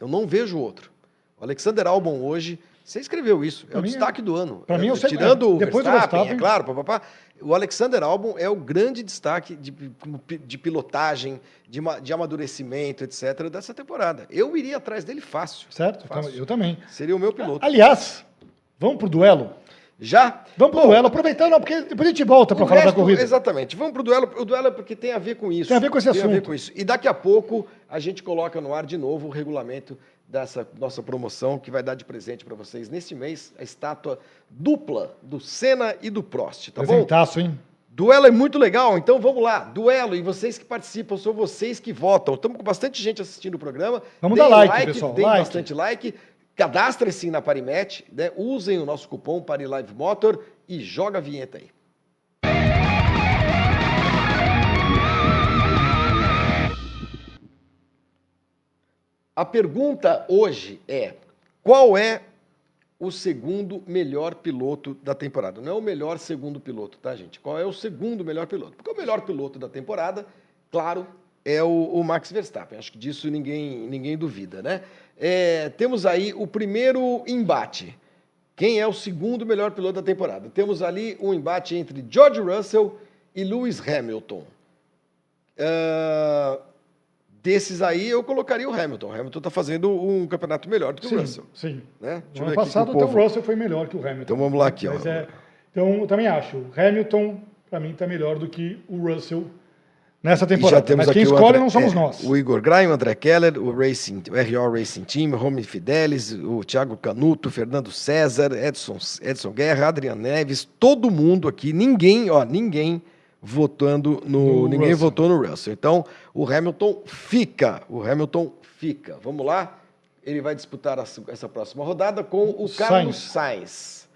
Eu não vejo outro. O Alexander Albon hoje, você escreveu isso, é Pra o mim é- destaque do ano. mim é o segundo- Tirando o depois do Verstappen, Verstappen. é claro, papapá, o Alexander Albon é o grande destaque de, de pilotagem, de, de amadurecimento, etc., dessa temporada. Eu iria atrás dele fácil. Certo? Fácil. Eu também. Seria o meu piloto. Aliás, vamos pro duelo? Já? Vamos pro Bom, duelo, aproveitando, porque depois a gente volta para falar da resto, corrida. Exatamente. Vamos para o duelo. O duelo é porque tem a ver com isso. Tem a ver com esse Tem a ver assunto. com isso. E daqui a pouco a gente coloca no ar de novo o regulamento dessa nossa promoção que vai dar de presente para vocês neste mês a estátua dupla do Senna e do Prost, tá bom? Presentaço, hein? Duelo é muito legal, então vamos lá. Duelo, e vocês que participam, são vocês que votam. Estamos com bastante gente assistindo o programa. Vamos Deem dar like, pessoal, Deem like. bastante like. Cadastrem-se na Parimet, né? usem o nosso cupom PariLiveMotor e joga a vinheta aí. A pergunta hoje é: qual é o segundo melhor piloto da temporada? Não é o melhor segundo piloto, tá, gente? Qual é o segundo melhor piloto? Porque o melhor piloto da temporada, claro, é o, o Max Verstappen. Acho que disso ninguém, ninguém duvida, né? É, temos aí o primeiro embate. Quem é o segundo melhor piloto da temporada? Temos ali um embate entre George Russell e Lewis Hamilton. Ah, desses aí, eu colocaria o Hamilton. O Hamilton está fazendo um campeonato melhor do que Sim, o Russell. sim. Né? No ano passado, o povo- Russell foi melhor que o Hamilton. Então vamos lá aqui, ó. É- então, eu também acho. O Hamilton, para mim, está melhor do que o Russell nessa E temporada. já temos Mas quem escolhe André- não somos é, nós. O Igor Grain, o André Keller, o, Racing, o RO Racing Team, o Romy Fidelis, o Thiago Canuto, o Fernando César, Edson, Edson Guerra, Adriano Neves, todo mundo aqui, ninguém, ó, ninguém votando no. No ninguém Russell. votou no Russell. Então, o Hamilton fica. O Hamilton fica. Vamos lá. Ele vai disputar a- essa próxima rodada com o Carlos Sainz.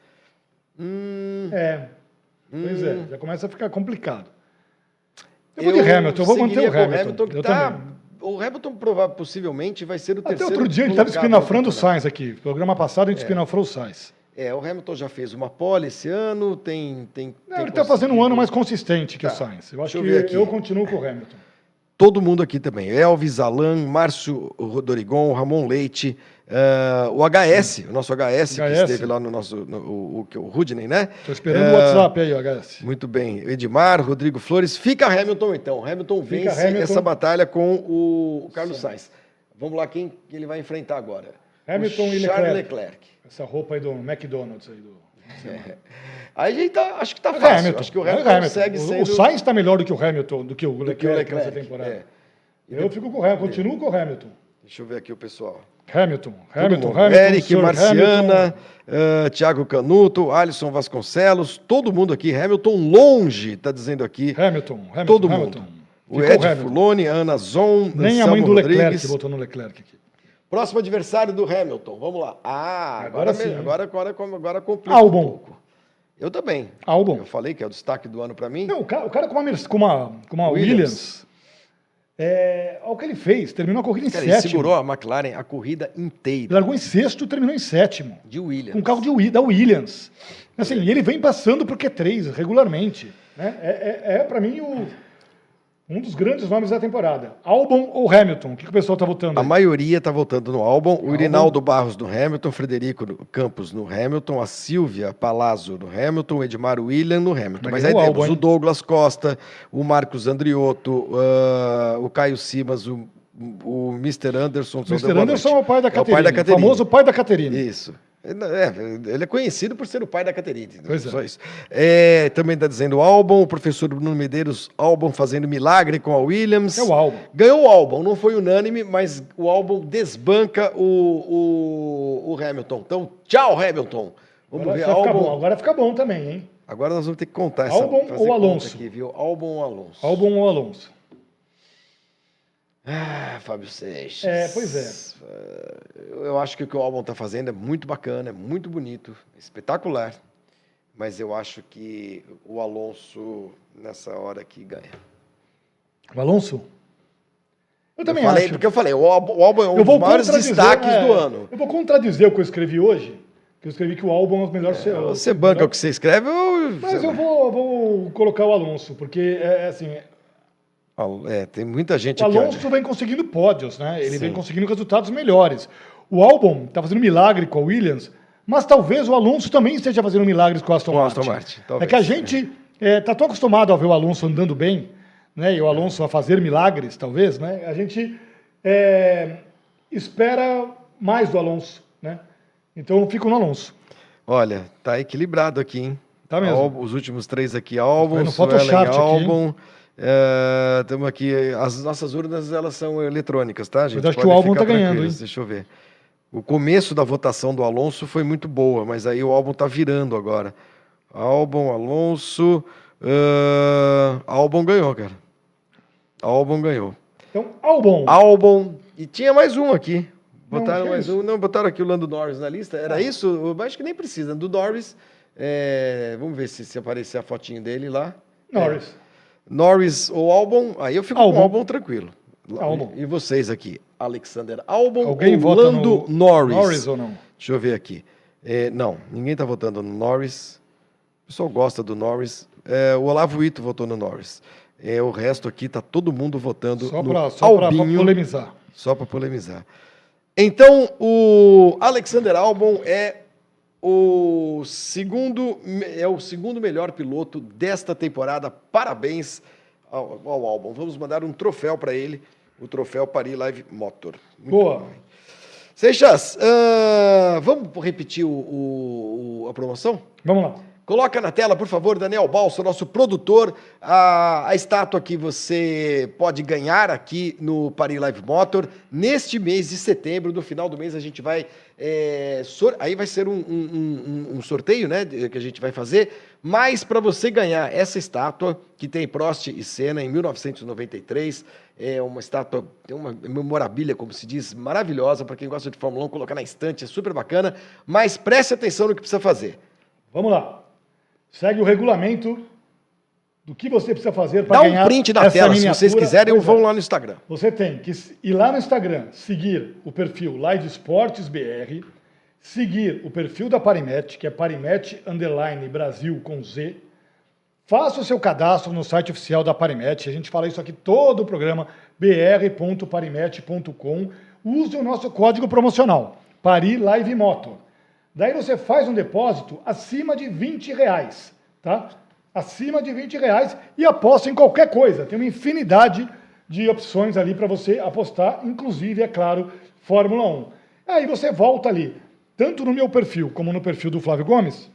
Hum, É. Pois é, já começa a ficar complicado. Eu vou de Hamilton, eu vou manter o Hamilton. que Eu tá- também. O Hamilton provável, possivelmente vai ser o Até terceiro. outro dia ele estava espinafrando o. Sainz aqui. No programa passado a gente espinafrou o Sainz. É, o Hamilton já fez uma pole esse ano, tem. tem, Não, tem ele está fazendo um ano mais consistente que Tá. o Sainz. Eu acho Deixa eu que aqui. eu continuo com o Hamilton. Todo mundo aqui também. Elvis, Alan, Márcio Rodorigon, Ramon Leite, ah, o HS, o nosso HS, que HS. esteve lá no nosso. No, o, o, que- o Rudney, né? Estou esperando É, o WhatsApp aí, HS. Muito bem. Edmar, Rodrigo Flores. Fica Hamilton, então. Hamilton Fica vence Hamilton. essa batalha com o Carlos Sainz. Vamos lá, quem que ele vai enfrentar agora? Hamilton o e Charles Leclerc. Leclerc. Essa roupa aí do McDonald's aí do. Aí a gente tá, acho que tá É fácil. Hamilton. Acho que o é Hamilton, segue O- sendo O Sainz está melhor do que o Hamilton, do que o do Leclerc, que o nessa Leclerc. temporada. É. Eu fico com o Hamilton, continuo com o Hamilton. Deixa eu ver aqui o pessoal. Hamilton, Hamilton. Hamilton. Eric, Sir Marciana, Hamilton. ah, Thiago Canuto, Alisson Vasconcelos, todo mundo aqui. Hamilton longe, tá dizendo aqui. Hamilton, Hamilton. todo Hamilton. mundo. O Ed Hamilton. Fuloni, Ana Zon, Nem a Anselmo mãe do Leclerc Rodrigues. botou no Leclerc aqui. Próximo adversário do Hamilton. Vamos lá. Ah, agora, Agora sim. agora, agora, agora, agora complica Albon. um pouco. Eu também. Albon. Eu falei que é o destaque do ano para mim. Não, o cara, o cara com uma, com uma, com uma Williams. Williams, é, olha o que ele fez. Terminou a corrida em Cara, ele sétimo. segurou a McLaren a corrida inteira Largou em sexto, terminou em sétimo. de Williams. Com um carro de, da Williams. Assim, e ele vem passando por Q3 regularmente. Né? É, é, é para mim, o- um dos grandes nomes da temporada. Albon ou Hamilton? O que, que o pessoal tá votando? A aí? maioria está votando no Albon, o Irinaldo Barros no Hamilton, Frederico Campos no Hamilton, a Silvia Palazzo no Hamilton, o Edmar William no Hamilton. Mas Mas aí ganhou o temos Albon, o? Douglas Costa, o Marcos Andriotto, ah, o Caio Simas, o, o Mr. Anderson. O Mr. Anderson é o pai da É o Caterina. pai da o Caterina. famoso pai da Caterina. Isso. É, ele é conhecido por ser o pai da Caterina. Pois é. Isso. É, também está dizendo o Albon, o professor Bruno Medeiros, Albon fazendo milagre com a Williams. É o Albon. Ganhou o Albon, não foi unânime, mas o Albon desbanca o, o, o Hamilton. Então, tchau, Hamilton. Vamos Agora ver, Albon. bom. Agora fica bom também, hein? Agora nós vamos ter que contar essa Albon ou Alonso? Aqui, viu? Albon ou Alonso? Albon ou Alonso? Ah, Fábio Seixas. É, pois é. Eu acho que o que o Albon está fazendo é muito bacana, é muito bonito, espetacular. Mas eu acho que o Alonso, nessa hora aqui, ganha. O Alonso? Eu Eu também falei, acho. porque eu falei, o Albon é um eu dos maiores destaques é, do ano. Eu vou contradizer o que eu escrevi hoje, que eu escrevi que o Albon é o melhor... É, Você banca o que você escreve ou... Mas eu vou, vou colocar o Alonso, porque é, assim, É, tem muita gente o. Alonso vem conseguindo pódios, né? Ele vem Sim. conseguindo resultados melhores. O Albon está fazendo milagre com a Williams, mas talvez o Alonso também esteja fazendo milagres com a Aston Com Martin. Aston Martin, é que a gente está tão acostumado a ver o Alonso andando bem, né? E o Alonso a fazer milagres, talvez, né? A gente é, espera mais do Alonso, né? Então eu fico no Alonso. Olha, tá equilibrado aqui, hein? Tá mesmo. Albon, os últimos três aqui, Albon, Suelen, Photoshop aqui, Estamos aqui, as nossas urnas elas são eletrônicas, tá, gente? Mas acho que Podem o Albon ficar tá ganhando, hein? Deixa eu ver. O começo da votação do Alonso foi muito boa, mas aí o Albon tá virando agora. Albon, Alonso. ah, Albon ganhou, cara. Albon ganhou. Então, Albon. Albon. E tinha mais um aqui. Não, Botaram que é mais um. Não, botaram aqui o Lando Norris na lista. Era isso? Eu acho que nem precisa. Do Norris. é, vamos ver se, se aparecer a fotinho dele lá. Norris. É, Norris ou Albon. Aí eu fico Albon. com Albon tranquilo. Albon. E vocês aqui? Alexander Albon Alguém ou Lando no Norris? Norris ou não? Deixa eu ver aqui. É, não, ninguém está votando no Norris. O pessoal gosta do Norris. É, o Olavo Ito votou no Norris. É, o resto aqui tá todo mundo votando Só no para só pra Albinho. polemizar. Só para polemizar. Então, o Alexander Albon é o segundo é o segundo melhor piloto desta temporada. Parabéns ao, ao Albon. Vamos mandar um troféu para ele, o troféu Paris Live Motor. Muito Boa. bom. Seixas, ah, vamos repetir o- o- a promoção? Vamos lá. Coloca na tela, por favor, Daniel Balso, nosso produtor, a, a estátua que você pode ganhar aqui no Paris Live Motor neste mês de setembro. No final do mês a gente vai. é, sor- aí vai ser um, um- um- um sorteio, né? Que a gente vai fazer. Mas para você ganhar essa estátua, que tem Prost e Senna em 1993, é uma estátua, tem uma memorabilia, como se diz, maravilhosa para quem gosta de Fórmula 1, colocar na estante, é super bacana. Mas preste atenção no que precisa fazer. Vamos lá. Segue o regulamento do que você precisa fazer para Dá ganhar um print da tela, se vocês miniatura. quiserem, Pois vão é. lá no Instagram. Você tem que ir lá no Instagram, seguir o perfil Live Esportes BR, seguir o perfil da Parimet, que é Parimet Underline Brasil com Z. Faça o seu cadastro no site oficial da Parimet. A gente fala isso aqui todo o programa, br.parimet.com. Use o nosso código promocional, Pari Live Motor. Daí você faz um depósito acima de 20 reais, tá? Acima de 20 reais e aposta em qualquer coisa. Tem uma infinidade de opções ali para você apostar, inclusive, é claro, Fórmula 1. Aí você volta ali, tanto no meu perfil como no perfil do Flávio Gomes,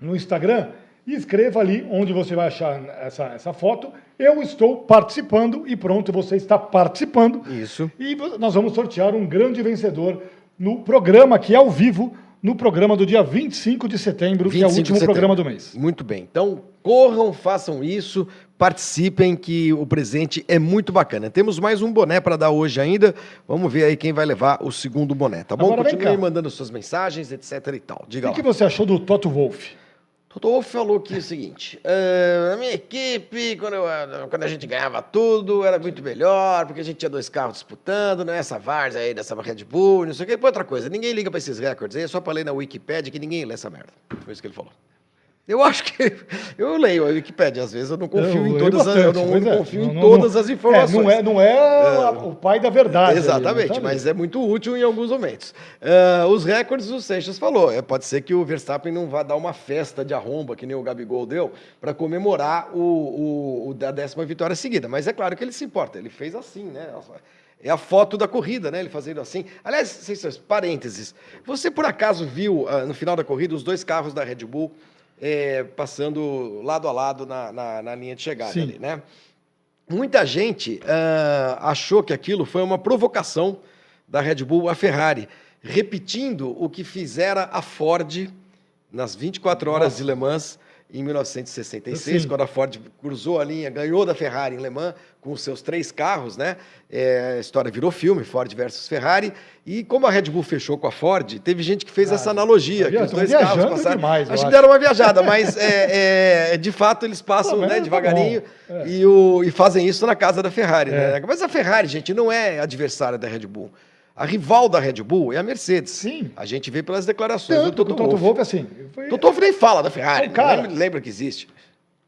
no Instagram, e escreva ali onde você vai achar essa, essa foto. Eu estou participando e pronto, você está participando. Isso. E nós vamos sortear um grande vencedor no programa que é ao vivo, no programa do dia 25 de setembro, que é o 25 último programa do mês. Muito bem. Então, corram, façam isso, participem, que o presente é muito bacana. Temos mais um boné para dar hoje ainda. Vamos ver aí quem vai levar o segundo boné, tá bom? Agora Continue mandando suas mensagens, etc e tal. Diga O que, que você achou do Toto Wolff? Toto Wolff falou aqui o seguinte: "Ah, a minha equipe, quando, eu, quando a gente ganhava tudo, era muito melhor, porque a gente tinha dois carros disputando, não é essa várzea aí dessa Red Bull, não sei o que. Outra coisa, ninguém liga para esses recordes aí, é só para ler na Wikipédia que ninguém lê essa merda. Foi isso que ele falou. Eu acho que. [laughs] Eu leio a Wikipédia, às vezes eu não confio em todas as, eu não é. confio Não- em todas não- as informações. É, não é, não é a- o pai da verdade. ali, Exatamente, tá mas ali. é muito útil em alguns momentos. Ah, os recordes, o Seixas falou. É, pode ser que o Verstappen não vá dar uma festa de arromba, que nem o Gabigol deu, para comemorar o, o, da décima vitória seguida. Mas é claro que ele se importa. Ele fez assim, né? É a foto da corrida, né? Ele fazendo assim. Aliás, Seixas, parênteses. Você por acaso viu ah, no final da corrida os dois carros da Red Bull eh, passando lado a lado na, na, na linha de chegada Sim. ali, né? Muita gente ah, achou que aquilo foi uma provocação da Red Bull à Ferrari, repetindo o que fizera a Ford nas 24 horas Nossa. de Le Mans em 1966, Sim. quando a Ford cruzou a linha, ganhou da Ferrari em Le Mans com os seus três carros, né? É, a história virou filme, Ford versus Ferrari. E como a Red Bull fechou com a Ford, teve gente que fez essa analogia, que via- os dois carros passaram. demais, eu acho que acho. deram uma viajada, mas é, é, de fato eles passam Pô, né, tá devagarinho. É. e, o, e fazem isso na casa da Ferrari. É. Né? Mas a Ferrari, gente, não é adversária da Red Bull. A rival da Red Bull é a Mercedes. Sim. A gente vê pelas declarações Tanto do Toto Toto Wolff. Wolff, assim, foi- Toto Wolff nem fala da Ferrari, Não, cara. lembra, lembra que existe.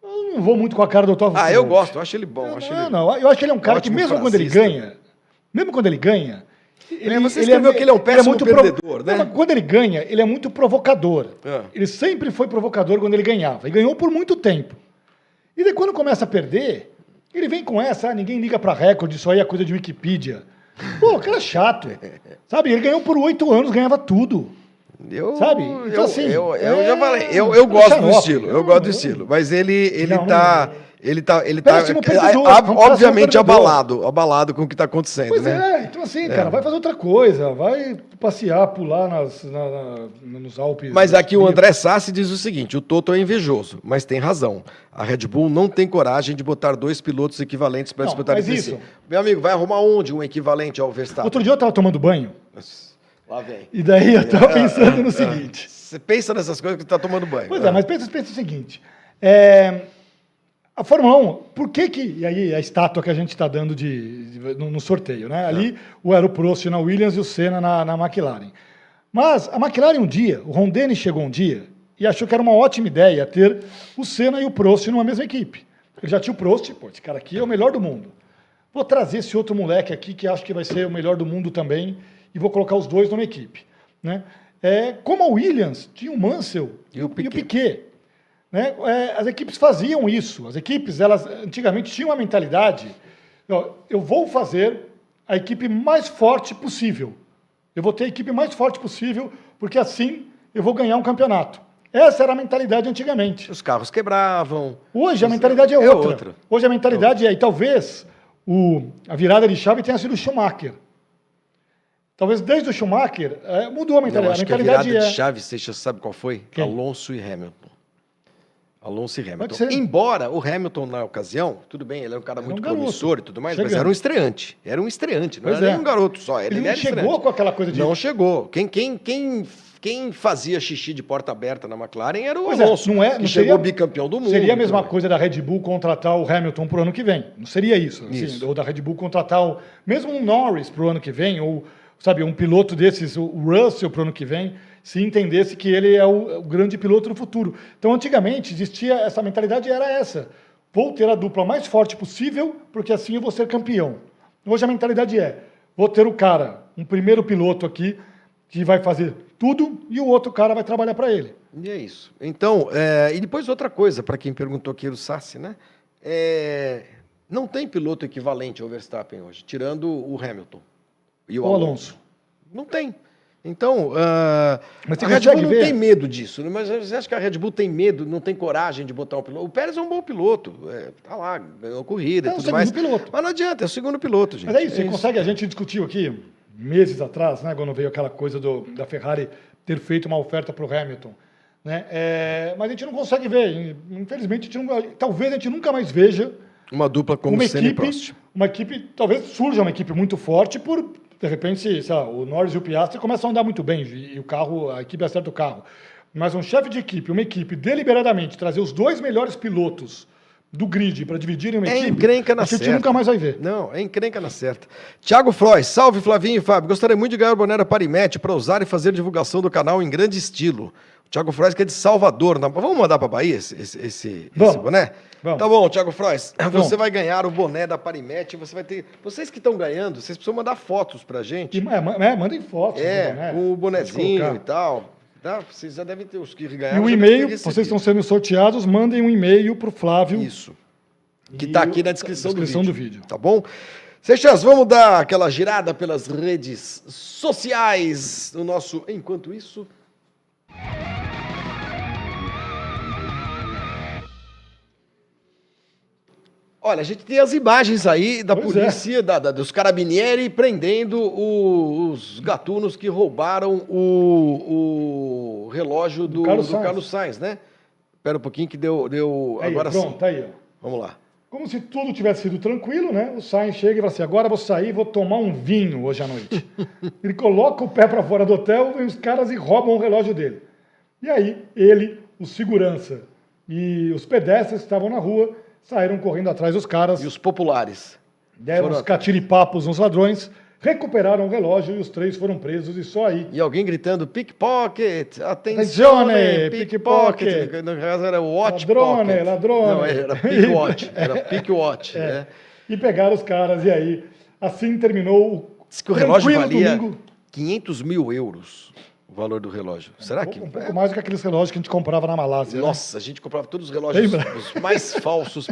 eu não vou muito com a cara do Toto Ah, eu Wolff. gosto, eu acho ele bom. Não, acho não, ele... não, eu acho que ele é um cara Ótimo que mesmo quando ele ganha, mesmo quando ele ganha, ele, você escreveu que ele é um péssimo muito perdedor, né? Não, quando ele ganha, ele é muito provocador. É. Ele sempre foi provocador quando ele ganhava. E ganhou por muito tempo. E daí quando começa a perder, ele vem com essa, ah, ninguém liga pra recorde, isso aí é coisa de Wikipedia. Pô, cara chato. Sabe, ele ganhou por oito anos, ganhava tudo. Eu, Sabe? Eu, Então, assim, eu, eu é- já falei, eu, eu gosto do estilo, eu gosto do estilo, mas ele, ele Não, tá. não. Ele tá, ele tá é, é, é obviamente abalado, abalado com o que está acontecendo, Pois né? é, então assim, cara, vai fazer outra coisa, vai passear, pular nas, na- na- nos Alpes. Mas aqui o. André Sassi diz o seguinte: o Toto é invejoso, mas tem razão. A Red Bull não tem coragem de botar dois pilotos equivalentes para disputar mas isso- Meu amigo, vai arrumar onde um equivalente ao Verstappen? Outro dia eu tava tomando banho, Lá vem. e daí eu tava [laughs] pensando no seguinte. Você pensa nessas coisas que tá tomando banho. Pois é, mas pensa, pensa o seguinte. é, a Fórmula 1, por que que... E aí a estátua que a gente está dando de, de- no, no sorteio, né? Ali o era o Prost na Williams e o Senna na, na McLaren. Mas a McLaren um dia, o Ron Dennis chegou um dia e achou que era uma ótima ideia ter o Senna e o Prost numa mesma equipe. Ele já tinha o Prost, pô, esse cara aqui é o melhor do mundo. Vou trazer esse outro moleque aqui que acho que vai ser o melhor do mundo também e vou colocar os dois numa equipe. Né? É, como a Williams tinha o Mansell E o Piquet. Piquet, né? É, as equipes faziam isso. As equipes, elas antigamente tinham uma mentalidade: ó, eu vou fazer a equipe mais forte possível. Eu vou ter a equipe mais forte possível, porque assim eu vou ganhar um campeonato. Essa era a mentalidade antigamente. Os carros quebravam. Hoje a mentalidade é, é outra. outra. Hoje a mentalidade é, e talvez o, a virada de chave tenha sido o Schumacher. Talvez desde o Schumacher é, mudou a Eu mentalidade. acho a que a mentalidade virada é. de chave, você já sabe qual foi? Quem? Alonso e Hamilton. Alonso e Hamilton. Embora o Hamilton, na ocasião, tudo bem, ele é um cara Era muito um promissor e tudo mais, mas Chegando. era um estreante. Era um estreante, não Pois era é. nem um garoto só. Ele, Ele não chegou estreante. com aquela coisa de. Não chegou. Quem, quem, quem quem fazia xixi de porta aberta na McLaren era o Pois é, Alonso, não é- que não chegou seria- bicampeão do mundo. Seria a mesma coisa da Red Bull contratar o Hamilton para o ano que vem. Não seria isso. assim, Isso. ou da Red Bull contratar o, mesmo um Norris para o ano que vem, ou sabe, um piloto desses, o Russell para o ano que vem, se entendesse que ele é o, o grande piloto do futuro. Então, antigamente, existia essa mentalidade era essa. Vou ter a dupla mais forte possível, porque assim eu vou ser campeão. Hoje a mentalidade é: vou ter o cara, um primeiro piloto aqui, que vai fazer tudo e o outro cara vai trabalhar para ele. E é isso. Então, é, e depois outra coisa, para quem perguntou aqui o Sassi, né? É, não tem piloto equivalente ao Verstappen hoje, tirando o Hamilton e o, O Alonso. Alonso. Não tem. Então, você a Red Bull não ver? tem medo disso, né? mas você acha que a Red Bull tem medo, não tem coragem de botar um piloto? O Pérez é um bom piloto, é, tá lá, ganhou corrida É e o tudo segundo mais. piloto. Mas não adianta, é o segundo piloto, gente. Mas é isso, você consegue, a gente discutiu aqui meses atrás, né, quando veio aquela coisa do, da Ferrari ter feito uma oferta para o Hamilton. Né? É, mas a gente não consegue ver, infelizmente, a não- talvez a gente nunca mais veja Uma dupla como uma equipe, Prost. uma equipe, talvez surja uma equipe muito forte por, de repente, lá, o Norris e o Piastri começam a andar muito bem e o carro, a equipe acerta o carro. Mas um chefe de equipe, uma equipe deliberadamente trazer os dois melhores pilotos do grid para dividirem uma É equipe, encrenca na a gente certa. nunca mais vai ver. Não, é encrenca na certa. Tiago Frois, salve Flavinho e Fábio. Gostaria muito de ganhar o boné da Parimete para usar e fazer divulgação do canal em grande estilo. O Tiago Frois que é de Salvador. na- Vamos mandar para Bahia esse, esse, esse, Vamos. esse boné? Vamos. Tá bom, Tiago Frois. Vamos. Você vai ganhar o boné da Parimete. Você vai ter. Vocês que estão ganhando, vocês precisam mandar fotos pra gente. E, é, é, mandem fotos. É, com o bonezinho e tal. Tá? Vocês já devem ter os que E ganharam. o já e-mail, vocês estão sendo sorteados, mandem um e-mail para o Flávio. Isso. Que E está aqui na descrição, descrição do, do vídeo, vídeo. Tá bom? Seixas, vamos dar aquela girada pelas redes sociais no nosso Enquanto Isso. Olha, a gente tem as imagens aí da Pois é. polícia, da- da- dos carabinieri prendendo o- os gatunos que roubaram o, o relógio do, Do Carlos do Sainz. Carlos Sainz, né? Espera um pouquinho que deu, deu Aí, agora pronto, sim. tá aí. ó. Vamos lá. Como se tudo tivesse sido tranquilo, né? O Sainz chega e fala assim: agora vou sair vou tomar um vinho hoje à noite. [laughs] ele coloca o pé para fora do hotel e os caras e roubam o relógio dele. E aí, ele, o segurança e os pedestres que estavam na rua saíram correndo atrás dos caras, E os populares? deram foram os catiripapos nos ladrões, recuperaram o relógio e os três foram presos. E só aí E alguém gritando pickpocket, atenzione, pickpocket. pickpocket. No caso era o watch Ladrone, pocket. ladrone. Não, era pickwatch, [laughs] era pickwatch, É. né? E pegaram os caras, e aí, assim terminou o. Diz que o relógio valia domingo. 500 mil euros, o valor do relógio. Será que... Um pouco mais do que aqueles relógios que a gente comprava na Malásia. né? Nossa, a gente comprava todos os relógios Lembra? os mais [laughs] falsos.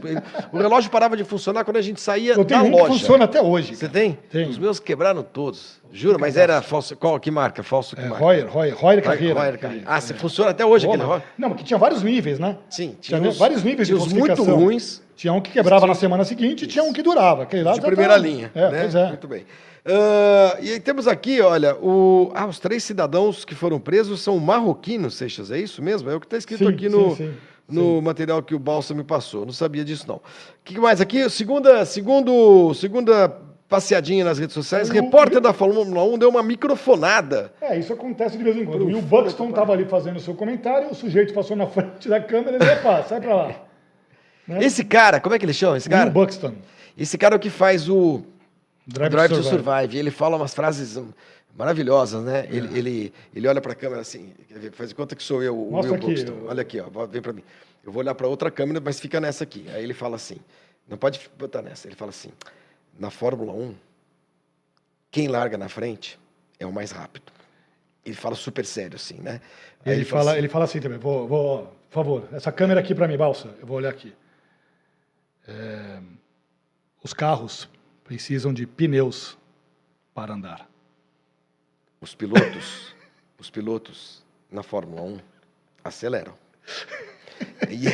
O relógio parava de funcionar quando a gente saía Eu tenho da um loja. que funciona até hoje. Você tem? Tenho. Os meus quebraram todos. Juro, mas era falso. Qual que marca? Falso que É, marca? Royer, Royer, Royer Carreira. Royer Carreira. Ah, você funciona até hoje aquele Toma. relógio? Não, porque tinha vários níveis, né? Sim, Tinha, tinha, os, vários níveis tinha de os muito ruins Tinha um que quebrava na semana seguinte e tinha um que durava. Aquele lá de primeira tá- linha. É, né? pois é. Muito bem. Ah, e aí temos aqui, olha, o, ah, os três cidadãos que foram presos são marroquinos, Seixas, é isso mesmo? É o que está escrito Sim, aqui no, sim, sim, no material que o Balsa me passou. Não sabia disso, não. O que mais aqui? Segunda, segundo, segunda passeadinha nas redes sociais, O- repórter da Fórmula 1 deu uma microfonada. É, isso acontece de vez em quando. E o Buxton estava ali fazendo o seu comentário, o sujeito passou na [laughs] frente da câmera e ele, opa, sai pra lá. [laughs] Né? Esse cara, como é que ele chama esse cara? Buxton. Esse cara é o que faz o Drive, Drive, to to Survive. Survive. Ele fala umas frases maravilhosas, né? Ele, ele, ele olha para a câmera assim, faz conta que sou eu, o Mostra Will aqui, Buxton. o- Olha aqui, ó, vem para mim. Eu vou olhar para outra câmera, mas fica nessa aqui. Aí ele fala assim, não pode botar nessa. Ele fala assim, na Fórmula 1, quem larga na frente é o mais rápido. Ele fala super sério assim, né? Aí Ele, fala, assim, ele fala assim também, vou, vou, por favor, essa câmera aqui para mim, Balsa, eu vou olhar aqui. É, os carros precisam de pneus para andar. os pilotos, os pilotos na Fórmula 1 aceleram. E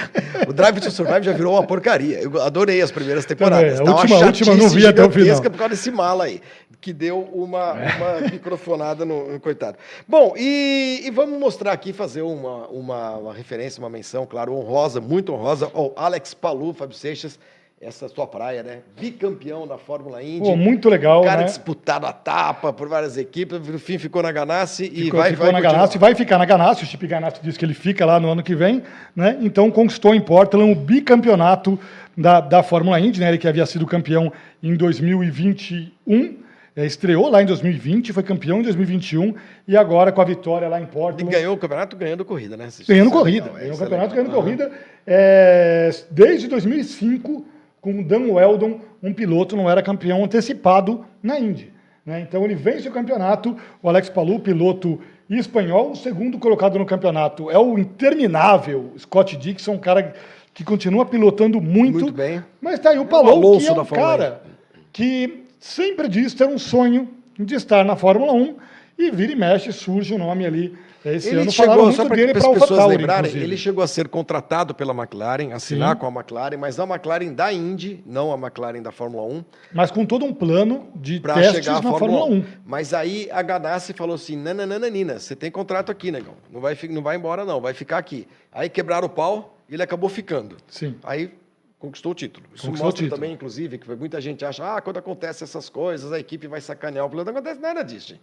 o Drive to Survive já virou uma porcaria. Eu adorei as primeiras temporadas. Também, a Tá última- a última não vi até o final. por causa desse mala aí, que deu uma, uma microfonada no, no coitado. Bom, e, e vamos mostrar aqui, fazer uma, uma, uma referência, uma menção, claro, honrosa, muito honrosa, ao Alex Palu, Fábio Seixas, essa sua praia, né? Bicampeão da Fórmula Indy. Pô, muito legal, cara né? disputado a tapa por várias equipes, no fim ficou na Ganassi e Ficou, vai, ficou vai na continuar. Ganassi, vai ficar na Ganassi. O Chip Ganassi disse que ele fica lá no ano que vem, né? Então conquistou em Portland o bicampeonato da, da Fórmula Indy, né? Ele que havia sido campeão em 2021, é, estreou lá em 2020, foi campeão em 2021 e agora com a vitória lá em E Portland. ganhou o campeonato ganhando corrida, né? Ganhando corrida, ganhou o campeonato ganhando corrida. é, desde 2005, com o Dan Weldon, um piloto não era campeão antecipado na Indy. né? Então ele vence o campeonato. O Alex Palou, piloto espanhol, o segundo colocado no campeonato é o interminável Scott Dixon, um cara que continua pilotando muito. Muito bem. Mas tá aí o o Palou, que é um cara que sempre disse ter um sonho de estar na Fórmula 1 e vira e mexe, surge o nome ali. Esse Ele ano chegou, só para as pessoas AlphaTauri, lembrarem, inclusive. ele chegou a ser contratado pela McLaren, assinar Sim. com a McLaren, mas a McLaren da Indy, não a McLaren da Fórmula 1, Mas com todo um plano de para testes chegar à na Fórmula, Fórmula 1. 1. Mas aí a Ganassi falou assim: nananana, você tem contrato aqui, negão. Não vai, não vai embora, não, vai ficar aqui. Aí quebraram o pau e ele acabou ficando. Sim. Aí conquistou o título. Isso Conquistou mostra título. também, inclusive, que muita gente acha, ah, quando acontece essas coisas, a equipe vai sacanear o piloto. Não acontece nada disso, gente.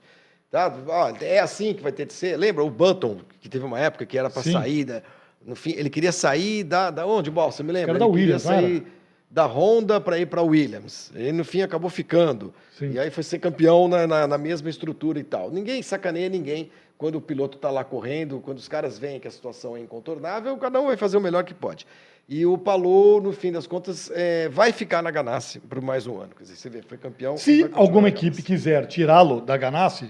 Tá? Ó, é assim que vai ter de ser. Lembra o Button, que teve uma época que era para Sim. sair, da- no fim, ele queria sair da, da onde, Bal? Você me lembra? Era da Williams, queria era? sair da Honda para ir para Williams. Ele, no fim, acabou ficando. Sim. E aí foi ser campeão na, na, na mesma estrutura e tal. Ninguém sacaneia ninguém quando o piloto está lá correndo, quando os caras veem que a situação é incontornável, cada um vai fazer o melhor que pode. E o Palou, no fim das contas, é, vai ficar na Ganassi por mais um ano. Quer dizer, você vê, foi campeão. e Se alguma equipe quiser tirá-lo da Ganassi,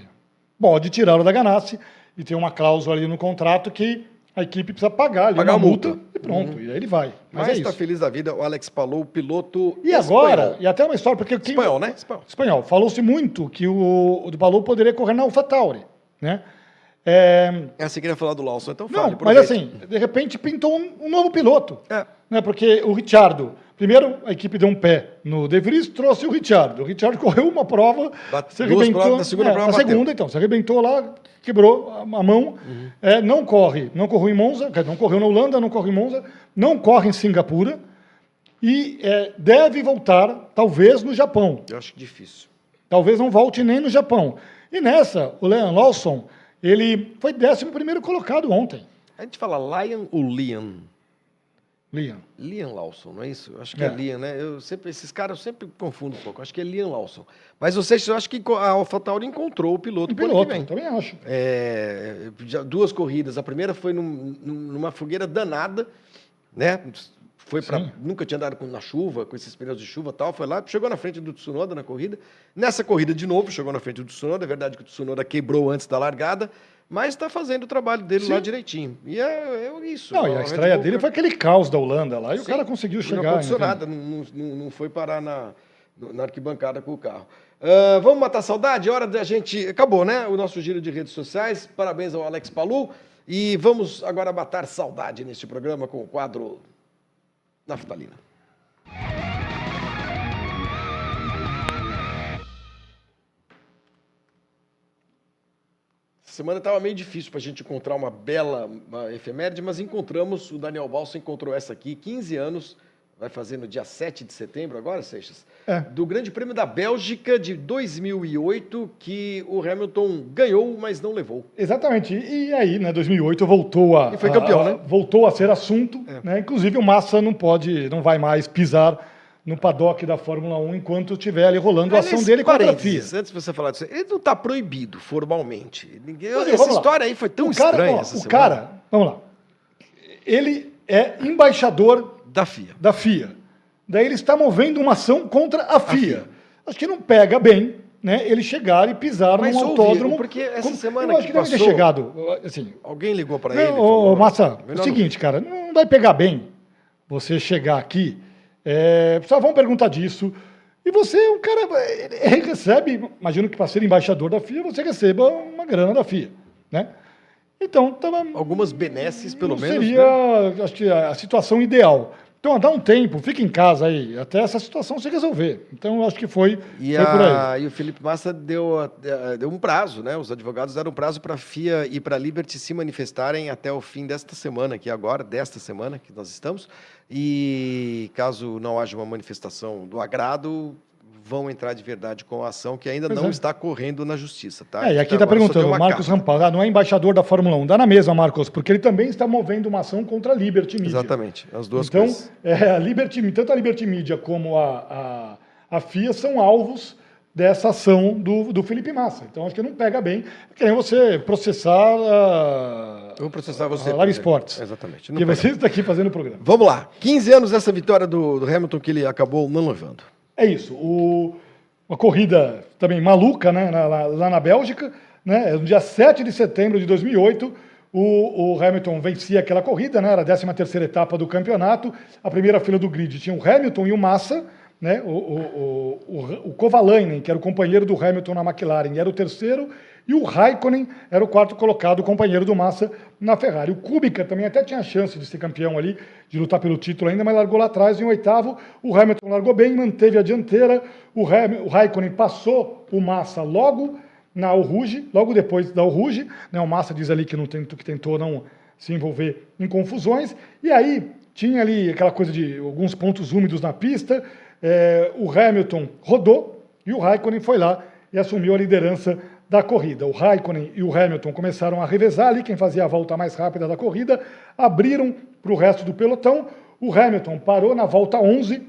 pode tirá-lo da Ganassi e tem uma cláusula ali no contrato que a equipe precisa pagar ali Pagar uma a multa, multa. Uhum. e pronto, e aí ele vai. Mas, Mas é está feliz da vida o Alex Palou, o piloto E agora, espanhol. e até uma história, porque quem, Espanhol, né? Espanhol. Espanhol. Falou-se muito que o, o Palou poderia correr na AlphaTauri, né? É, É, você queria falar do Lawson, então não, fale. mas aproveite. assim, de repente pintou um, um novo piloto. É. Né, porque o Richardo, primeiro a equipe deu um pé no De Vries, trouxe o Richardo. O Richardo correu uma prova, Bate- se arrebentou. provas, na segunda é, prova na bateu. segunda, então, se arrebentou lá, quebrou a, a mão. Uhum. É, não corre, não correu em Monza, não correu na Holanda, não corre em Monza, não corre em Singapura e é, deve voltar, talvez, no Japão. Eu acho difícil. Talvez não volte nem no Japão. E nessa, o Leon Lawson, ele foi 11 primeiro colocado ontem. A gente fala Lion ou Liam? Liam. Liam Lawson, não é isso? Eu acho que é, É. Liam, né? Eu sempre, esses caras eu sempre confundo um pouco. Acho que é Liam Lawson. Mas seja, eu acho que a AlphaTauri encontrou o piloto ano piloto, que vem. também acho. É, duas corridas. A primeira foi num- numa fogueira danada, né? Foi para nunca tinha andado na chuva, com esses pneus de chuva e tal. Foi lá, chegou na frente do Tsunoda na corrida. Nessa corrida de novo, chegou na frente do Tsunoda. É verdade que o Tsunoda quebrou antes da largada, mas está fazendo o trabalho dele lá Sim. direitinho. E é, é isso. Não, e a estreia Bull dele foi aquele caos da Holanda lá, e o Sim, cara conseguiu e chegar. Não aconteceu nada, não, não, não foi parar na, na arquibancada com o carro. Ah, vamos matar saudade? Hora da gente. Acabou, né? O nosso giro de redes sociais. Parabéns ao Alex Palu. E vamos agora matar saudade neste programa com o quadro Naftalina. Essa semana estava meio difícil para a gente encontrar uma bela uma efeméride, mas encontramos, o Daniel Balsa encontrou essa aqui, 15 anos, vai fazer no dia 7 de setembro agora, Seixas? É. Do Grande Prêmio da Bélgica de 2008, que o Hamilton ganhou, mas não levou. Exatamente. E aí, né, 2008 voltou a E foi campeão, a- né? Voltou a ser assunto, É. né? Inclusive o Massa não pode, não vai mais pisar no paddock da Fórmula 1 enquanto estiver ali rolando a ação Aliás, dele contra a FIA. Antes de você falar disso, ele não está proibido formalmente. Ninguém, Mas, essa vamos lá. história aí foi tão o cara, estranha. ó, o cara, vamos lá. Ele é embaixador Da FIA. da FIA. Daí ele está movendo uma ação contra a FIA. FIA. Acho que não pega bem, né? Ele chegar e pisar Mas houve, autódromo. porque essa como- semana eu acho que que, deve ter passou- chegado, assim. Alguém ligou para ele. ô, Massa, é o não- seguinte, cara, não vai pegar bem você chegar aqui. É, só vão perguntar disso. E você, o cara ele recebe, imagino que para ser embaixador da FIA, você receba uma grana da FIA, né? Então, tava, Algumas benesses, pelo menos. seria, né? acho que a, a situação ideal. Então, dá um tempo, fica em casa aí, até essa situação se resolver. Então, eu acho que foi, E, foi por aí. a, e o Felipe Massa deu, a- eh, deu um prazo, né? Os advogados deram um prazo para a FIA e para a Liberty se manifestarem até o fim desta semana, aqui agora, desta semana que nós estamos. E caso não haja uma manifestação do agrado, vão entrar de verdade com a ação que ainda Pois não é. está correndo na justiça, tá? É, e aqui Então, está só perguntando, Marcos. Rampal, ah, não é embaixador da Fórmula 1. Dá na mesma, Marcos, porque ele também está movendo uma ação contra a Liberty Media. Exatamente, as duas então, coisas. é, a Liberty, tanto a Liberty Media como a, a, a FIA são alvos dessa ação do, do Felipe Massa. Então, acho que não pega bem. É que nem você processar a, Eu vou processar você. a Live. Sports. Exatamente. não Porque pega. você está aqui fazendo o programa. Vamos lá. 15 anos dessa vitória do, do Hamilton que ele acabou não levando. É isso. O- uma corrida também maluca, né? lá, lá na Bélgica. Né? No dia 7 de setembro de 2008, o, o Hamilton vencia aquela corrida, né? era a 13 terceira etapa do campeonato. A primeira fila do grid tinha o Hamilton e o Massa. Né? O, o, o, o Kovalainen, que era o companheiro do Hamilton na McLaren, era o terceiro. E o Raikkonen era o quarto colocado, companheiro do Massa na Ferrari. O Kubica também até tinha chance de ser campeão ali, de lutar pelo título ainda, mas largou lá atrás em oitavo. O Hamilton largou bem, manteve a dianteira. O, Ham, o Raikkonen passou o Massa logo na Ruge, logo depois da Ruge. Né? O Massa diz ali que, não tentou, que tentou não se envolver em confusões. E aí tinha ali aquela coisa de alguns pontos úmidos na pista. É, o Hamilton rodou e o Raikkonen foi lá e assumiu a liderança da corrida. O Raikkonen e o Hamilton começaram a revezar ali, quem fazia a volta mais rápida da corrida, abriram para o resto do pelotão. O Hamilton parou na volta 11,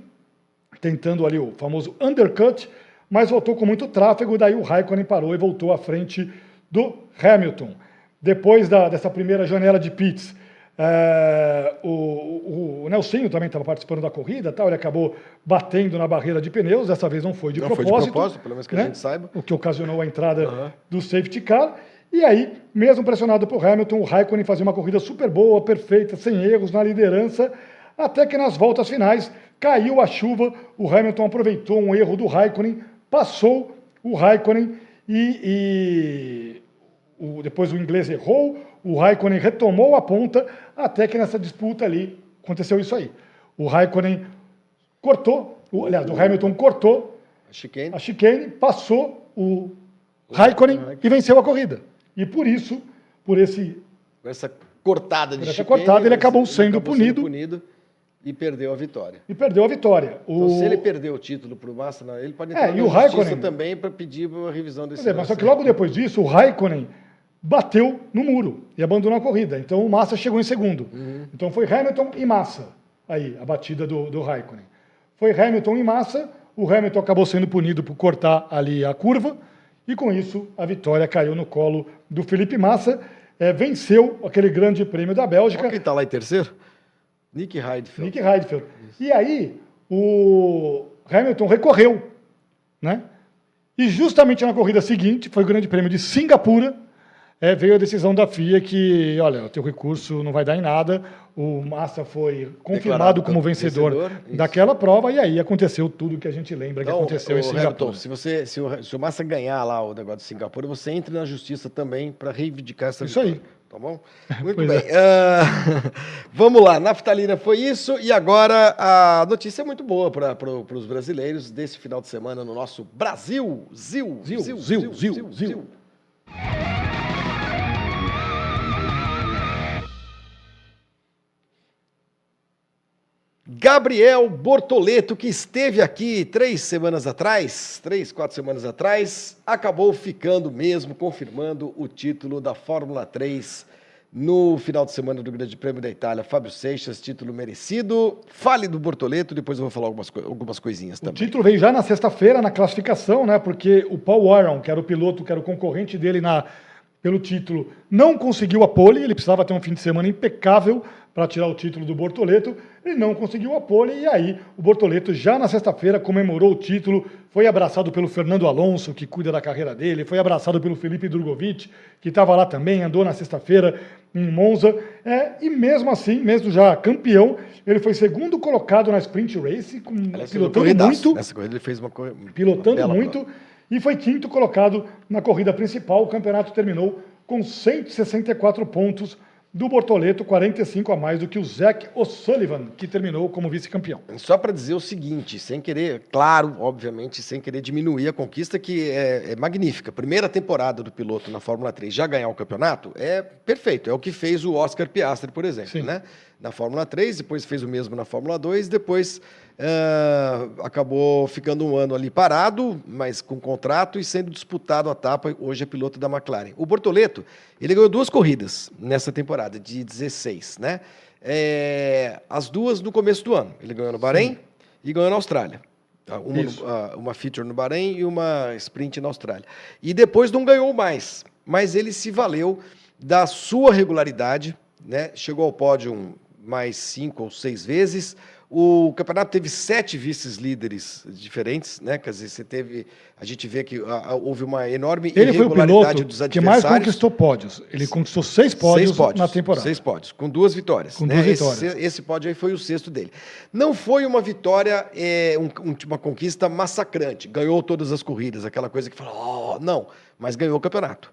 tentando ali o famoso undercut, mas voltou com muito tráfego, daí o Raikkonen parou e voltou à frente do Hamilton. Depois da- dessa primeira janela de pits, é, o, o, Nelsinho também estava participando da corrida, tal, ele acabou batendo na barreira de pneus, dessa vez não foi de Não foi de propósito. propósito, pelo menos que a gente saiba. O que ocasionou a entrada Aham. do safety car. E aí, mesmo pressionado por Hamilton, o Raikkonen fazia uma corrida super boa, perfeita, sem erros na liderança, até que nas voltas finais caiu a chuva, o Hamilton aproveitou um erro do Raikkonen, passou o Raikkonen e, e o- depois o inglês errou, o Raikkonen retomou a ponta, até que nessa disputa ali aconteceu isso aí. O Raikkonen cortou, o, aliás, o Hamilton cortou A chicane. a chicane, passou o Raikkonen e venceu a corrida. E por isso, por esse essa cortada de essa chicane, cortada, ele acabou sendo punido. punido e perdeu a vitória. e perdeu a vitória. Então, O... se ele perdeu o título para o Massa, não, ele pode É, entrar e na o Raikkonen- também para pedir uma revisão desse dizer, mas só que logo depois disso, o Raikkonen bateu no muro e abandonou a corrida. Então o Massa chegou em segundo. Então foi Hamilton e Massa aí, a batida do, do Raikkonen. Foi Hamilton e Massa, o Hamilton acabou sendo punido por cortar ali a curva e com isso a vitória caiu no colo do Felipe Massa. É, venceu aquele grande prêmio da Bélgica. Olha quem está lá em terceiro? Nick Heidfeld. Nick Heidfeld. E aí, o Hamilton recorreu, né? E justamente na corrida seguinte, foi o Grande Prêmio de Singapura, é, veio a decisão da FIA que, olha, o teu recurso não vai dar em nada, o Massa foi confirmado Declarado como vencedor, vencedor, isso. daquela prova, e aí aconteceu tudo que a gente lembra que Então, aconteceu ô, em Singapura. Hamilton, se, você, se, o, se o Massa ganhar lá o negócio de Singapura, você entra na justiça também para reivindicar essa Isso aí. vitória. Tá bom? [laughs] Muito Pois bem. Ah, [laughs] vamos lá, naftalina foi isso. E agora a notícia é muito boa para os brasileiros desse final de semana no nosso Brasil. Zil, Zil, Zil, Zil, Zil. Gabriel Bortoleto, que esteve aqui três semanas atrás, três, quatro semanas atrás, acabou ficando mesmo, confirmando o título da Fórmula 3 no final de semana do Grande Prêmio da Itália. Fábio Seixas, título merecido. Fale do Bortoleto, depois eu vou falar algumas, algumas coisinhas O também. título veio já na sexta-feira, na classificação, né? Porque o Paul Warren, que era o piloto, que era o concorrente dele na, pelo título, não conseguiu a pole. Ele precisava ter um fim de semana impecável para tirar o título do Bortoleto. Ele não conseguiu a pole e aí o Bortoleto já na sexta-feira comemorou o título, foi abraçado pelo Fernando Alonso, que cuida da carreira dele, foi abraçado pelo Felipe Drogovic, que estava lá também, andou na sexta-feira em Monza. É, e mesmo assim, mesmo já campeão, ele foi segundo colocado na Sprint Race, com, Aliás, uma pilotando muito Nessa corrida ele fez uma corrida. pilotando muito e foi quinto colocado na corrida principal. O campeonato terminou com 164 pontos do Bortoleto, 45 a mais do que o Zach O'Sullivan, que terminou como vice-campeão. Só para dizer o seguinte, sem querer, claro, obviamente, sem querer diminuir a conquista, que é, é, magnífica. Primeira temporada do piloto na Fórmula 3 já ganhar o campeonato é perfeito. É o que fez o Oscar Piastri, por exemplo, Sim. né? Na Fórmula 3, depois fez o mesmo na Fórmula 2, depois uh, acabou ficando um ano ali parado, mas com contrato e sendo disputado a etapa. Hoje é piloto da McLaren. O Bortoleto, ele ganhou duas corridas nessa temporada, de 16, né? É, as duas no começo do ano. Ele ganhou no Bahrein Sim. e ganhou na Austrália. Ah, uma, uh, uma feature no Bahrein e uma sprint na Austrália. E depois não ganhou mais, mas ele se valeu da sua regularidade, né? Chegou ao pódio mais cinco ou seis vezes, o campeonato teve sete vices-líderes diferentes, né? Quer dizer, você teve. A gente vê que a, a, houve uma enorme Ele foi o dos que mais conquistou pódios. Ele conquistou seis pódios, seis pódios, na temporada. Seis pódios, com duas vitórias. Com né? duas vitórias. Esse, esse, pódio aí foi o sexto dele. Não foi uma vitória, é, um, uma conquista massacrante. Ganhou todas as corridas, aquela coisa que fala, oh, não, mas ganhou o campeonato.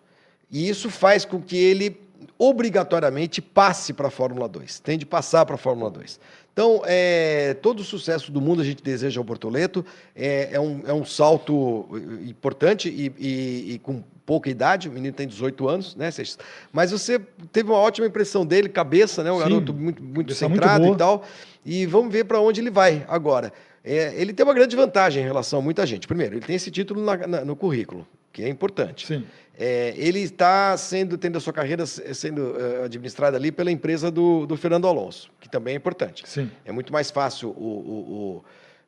E isso faz com que ele obrigatoriamente passe para a Fórmula 2. Tem de passar para a Fórmula 2. Então, é, todo o sucesso do mundo a gente deseja ao Bortoleto. É, é, um, é um salto importante e, e, e, com pouca idade. O menino tem 18 anos, né, Seixas? Mas você teve uma ótima impressão dele, cabeça, né? Um Sim, garoto muito, muito centrado muito e tal. E vamos ver para onde ele vai agora. É, ele tem uma grande vantagem em relação a muita gente. Primeiro, ele tem esse título na, na, no currículo, que é importante. Sim. É, ele está sendo tendo a sua carreira sendo uh, administrada ali pela empresa do, do, Fernando Alonso, que também é importante. Sim. É muito mais fácil o, o,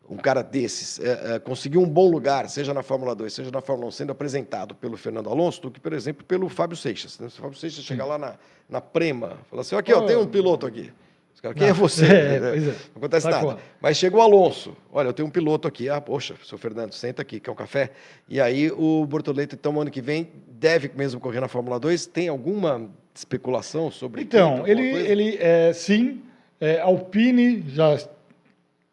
o um cara desses uh, uh, conseguir um bom lugar, seja na Fórmula 2, seja na Fórmula 1, sendo apresentado pelo Fernando Alonso, do que, por exemplo, pelo Fábio Seixas. Né? Se o Fábio Seixas Sim. chegar lá na, na Prema, falar assim: aqui, oh, ó, tem um piloto aqui. Quem é você? [laughs] É, é. Não acontece Sai nada. Mas chegou o Alonso. Olha, eu tenho um piloto aqui. Ah, poxa, seu Fernando, senta aqui, quer um café? E aí o Bortoleto, então, ano que vem, deve mesmo correr na Fórmula 2. Tem alguma especulação sobre Então, ele, ele é, sim, é, Alpine já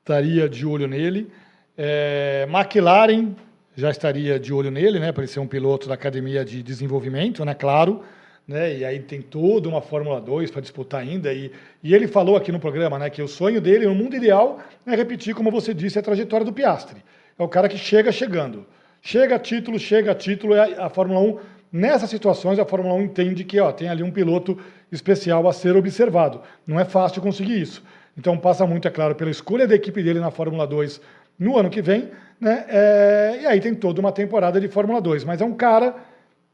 estaria de olho nele. É, McLaren já estaria de olho nele, né? Para ele ser um piloto da academia de desenvolvimento, né? Claro né? E aí tem toda uma Fórmula 2 para disputar ainda. E, e ele falou aqui no programa né, que o sonho dele, no mundo ideal, é repetir, como você disse, a trajetória do Piastri. É o cara que chega chegando. Chega título, chega título, a, a Fórmula 1, nessas situações, a Fórmula 1 entende que ó, tem ali um piloto especial a ser observado. Não é fácil conseguir isso. Então passa muito, é claro, pela escolha da equipe dele na Fórmula 2 no ano que vem, né? É, e aí tem toda uma temporada de Fórmula 2. Mas é um cara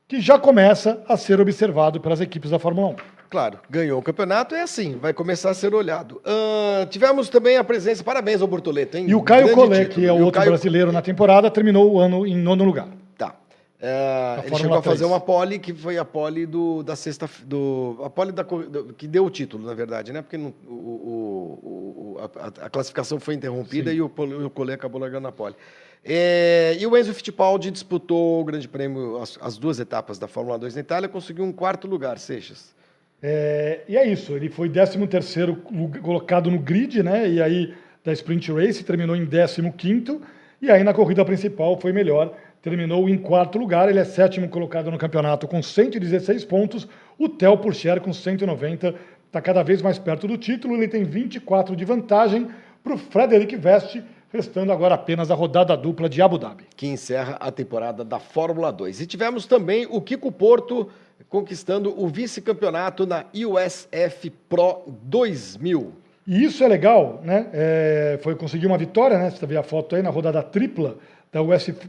que já começa a ser observado pelas equipes da Fórmula 1. Claro, ganhou o campeonato, é assim, vai começar a ser olhado. Uh, tivemos também a presença, parabéns ao Bortoleto, hein? E o Caio Collet, que é o outro Caio... brasileiro na temporada, terminou o ano em nono lugar. Tá. Uh, ele chegou 3. a fazer uma pole que foi a pole do, da sexta. Do, a pole da, do, que deu o título, na verdade, né? Porque não, o, o, o a, a, classificação foi interrompida Sim. e o, o Collet acabou largando a pole. É, e o Enzo Fittipaldi disputou o Grande Prêmio, as, as, duas etapas da Fórmula 2 na Itália, conseguiu um quarto lugar, Seixas. É, e é isso, ele foi 13 terceiro colocado no grid, né? E aí da Sprint Race terminou em 15 e aí na corrida principal foi melhor, terminou em quarto lugar, ele é sétimo colocado no campeonato com 116 pontos, o Theo Pourchaire com 190 está cada vez mais perto do título, ele tem 24 de vantagem para o Frederic Veste, restando agora apenas a rodada dupla de Abu Dhabi. Que encerra a temporada da Fórmula 2. E tivemos também o Kiko Porto conquistando o vice-campeonato na USF Pro 2000. E isso é legal, né? É, foi conseguir uma vitória, né? Você vê a foto aí na rodada tripla da USF,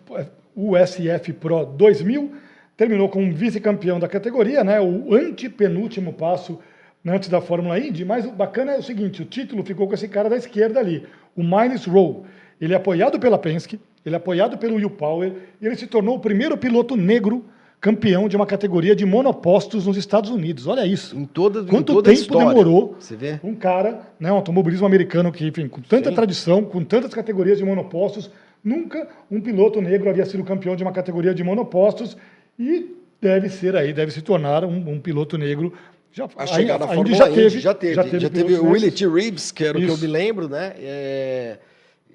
USF Pro 2000. Terminou como vice-campeão da categoria, né? O antepenúltimo passo antes da Fórmula Indy. Mas o bacana é o seguinte: o título ficou com esse cara da esquerda ali o Miles Rowe. Ele é apoiado pela Penske, ele é apoiado pelo Will Power e ele se tornou o primeiro piloto negro campeão de uma categoria de monopostos nos Estados Unidos. Olha isso. Em toda, Quanto em toda tempo demorou um cara, né, um automobilismo americano que, enfim, com tanta Sim. tradição, com tantas categorias de monopostos, nunca um piloto negro havia sido campeão de uma categoria de monopostos e deve ser aí, deve se tornar um, um piloto negro já, a chegar na Fórmula já teve, já teve. Já teve, já teve o Willie T. Reeves, que era Isso. o que eu me lembro, né? É,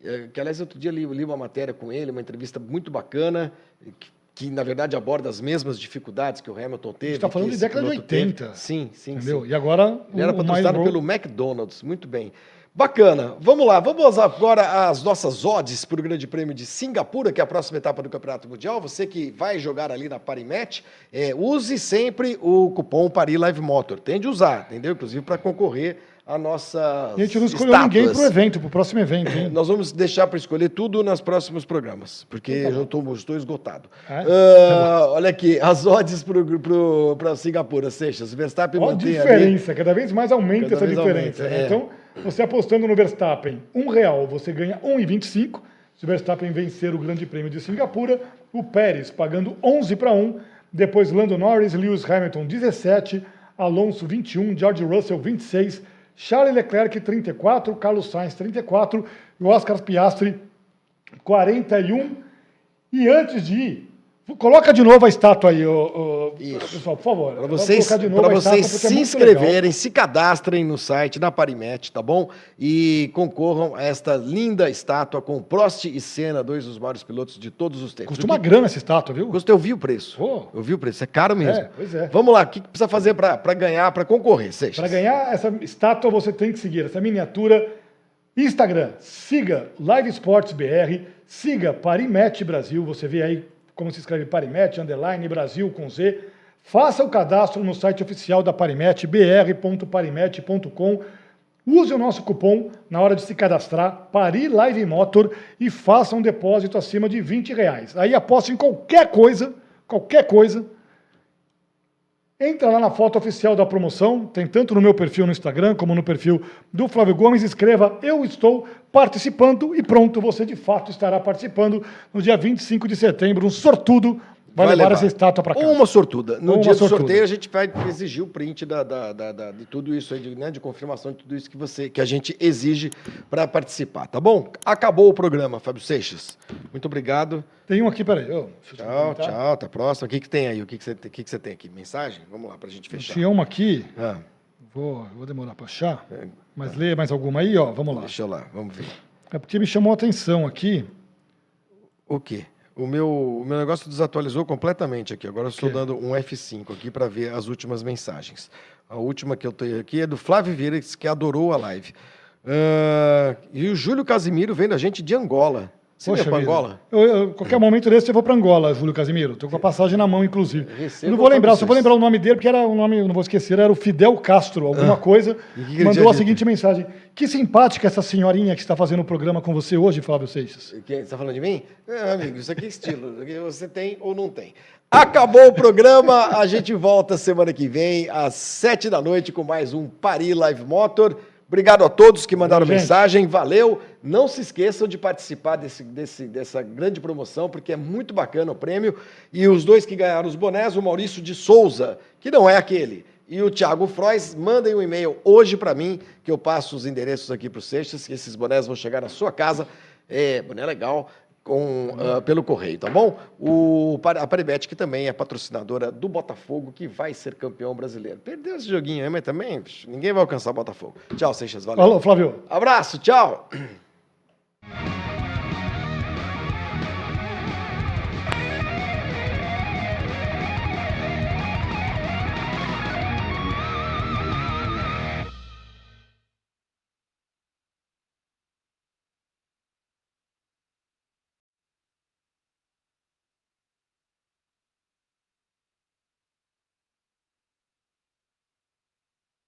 é, que, aliás, outro dia li, li uma matéria com ele, uma entrevista muito bacana, que que na verdade aborda as mesmas dificuldades que o Hamilton teve. está falando de década de piloto teve. 80. Sim, sim, Entendeu? sim. E agora Ele era o patrocinado Miles pelo McDonald's, muito bem. Bacana. Vamos lá, vamos agora às nossas odds para o Grande Prêmio de Singapura, que é a próxima etapa do Campeonato Mundial. Você que vai jogar ali na Parimatch, é, use sempre o cupom Paris Live Motor. Tem de usar, entendeu? Inclusive para concorrer a nossa. A gente não escolheu ninguém para o evento, para o próximo evento. Hein? [laughs] Nós vamos deixar para escolher tudo nos próximos programas, porque eu já tô- estou esgotado. É? Ah, olha aqui, as odds para Singapura, Seixas. Verstappen Olha a mantém ali. diferença, cada vez mais aumenta Cada essa diferença. aumenta, né? é. Então, você apostando no Verstappen, um real, você ganha 1,25. Se o Verstappen vencer o Grande Prêmio de Singapura, o Pérez pagando 11 para 1, depois Lando Norris, Lewis Hamilton 17, Alonso 21, George Russell 26, Charles Leclerc 34, Carlos Sainz 34 e Oscar Piastri 41. E antes de ir, coloca de novo a estátua aí, ô, ô, Isso. pessoal, por favor. Para vocês, pra vocês é se legal. inscreverem, se cadastrem no site da Parimet, tá bom? E concorram a esta linda estátua com Prost e Senna, dois dos maiores pilotos de todos os tempos. Custa uma grana essa estátua, viu? Custa, eu vi o preço. Oh. Eu vi o preço. É caro mesmo. É, pois é. Vamos lá, o que que precisa fazer para ganhar, para concorrer, Seixas? Para ganhar essa estátua, você tem que seguir essa miniatura. Instagram, siga Live Sports BR, siga Parimet Brasil, você vê aí como se escreve Parimet, underline Brasil com Z. Faça o cadastro no site oficial da Parimet, br.parimet.com. Use o nosso cupom na hora de se cadastrar, Pari Live Motor, e faça um depósito acima de 20 reais. Aí aposta em qualquer coisa, qualquer coisa, Entra lá na foto oficial da promoção, tem tanto no meu perfil no Instagram como no perfil do Flávio Gomes, escreva Eu estou participando e pronto, você de fato estará participando no dia 25 de setembro. Um sortudo vai, levar, essa estátua para casa. Ou uma sortuda. No Ou dia do sortuda. sorteio, a gente vai exigir o print da, da- da- da- de tudo isso aí, de, né, de confirmação de tudo isso que, você, que a gente exige para participar, tá bom? Acabou o programa, Fábio Seixas. Muito obrigado. Tem um aqui, peraí. eu Tchau, tchau. Até a próxima. O que, que tem aí? O que, que, você, o que, que você tem aqui? Mensagem? Vamos lá, para a gente fechar. Tinha uma aqui, Ah, vou, vou demorar para achar, mas lê mais alguma aí, ó, vamos lá. deixa eu lá, vamos ver. É porque me chamou a atenção aqui. O quê? O meu, o meu negócio desatualizou completamente aqui. Agora eu estou dando um F5 aqui para ver as últimas mensagens. A última que eu tenho aqui é do Flávio Vieira, que adorou a live. Ah, e o Júlio Casimiro vem da gente de Angola. Você veio para. Angola? Eu, eu- qualquer momento desse eu vou para Angola, Júlio Casimiro. Estou com a passagem na mão, inclusive. Não vou lembrar, só vou lembrar o nome dele, porque era um nome, não vou esquecer, era o Fidel Castro, alguma coisa. Ah. O ele mandou a seguinte mensagem: Que simpática essa senhorinha que está fazendo o programa com você hoje, Flávio Seixas. Você está falando de mim? É, amigo, isso aqui é estilo. Você tem ou não tem. Acabou o programa. A gente volta semana que vem, às sete da noite, com mais um Paris Live Motor. Obrigado a todos que mandaram mensagem. Valeu. Não se esqueçam de participar desse, desse- dessa grande promoção, porque é muito bacana o prêmio. E os dois que ganharam os bonés, o Maurício de Souza, que não é aquele, e o Thiago Frois, mandem um e-mail hoje para mim, que eu passo os endereços aqui para o Seixas, que esses bonés vão chegar na sua casa. É, boné legal, com, ah, pelo correio, tá bom? O, a Paribet, que também é patrocinadora do Botafogo, que vai ser campeão brasileiro. Perdeu esse joguinho aí, mas também ninguém vai alcançar o Botafogo. Tchau, Seixas, valeu. Alô, Flávio. Abraço, tchau. Thank you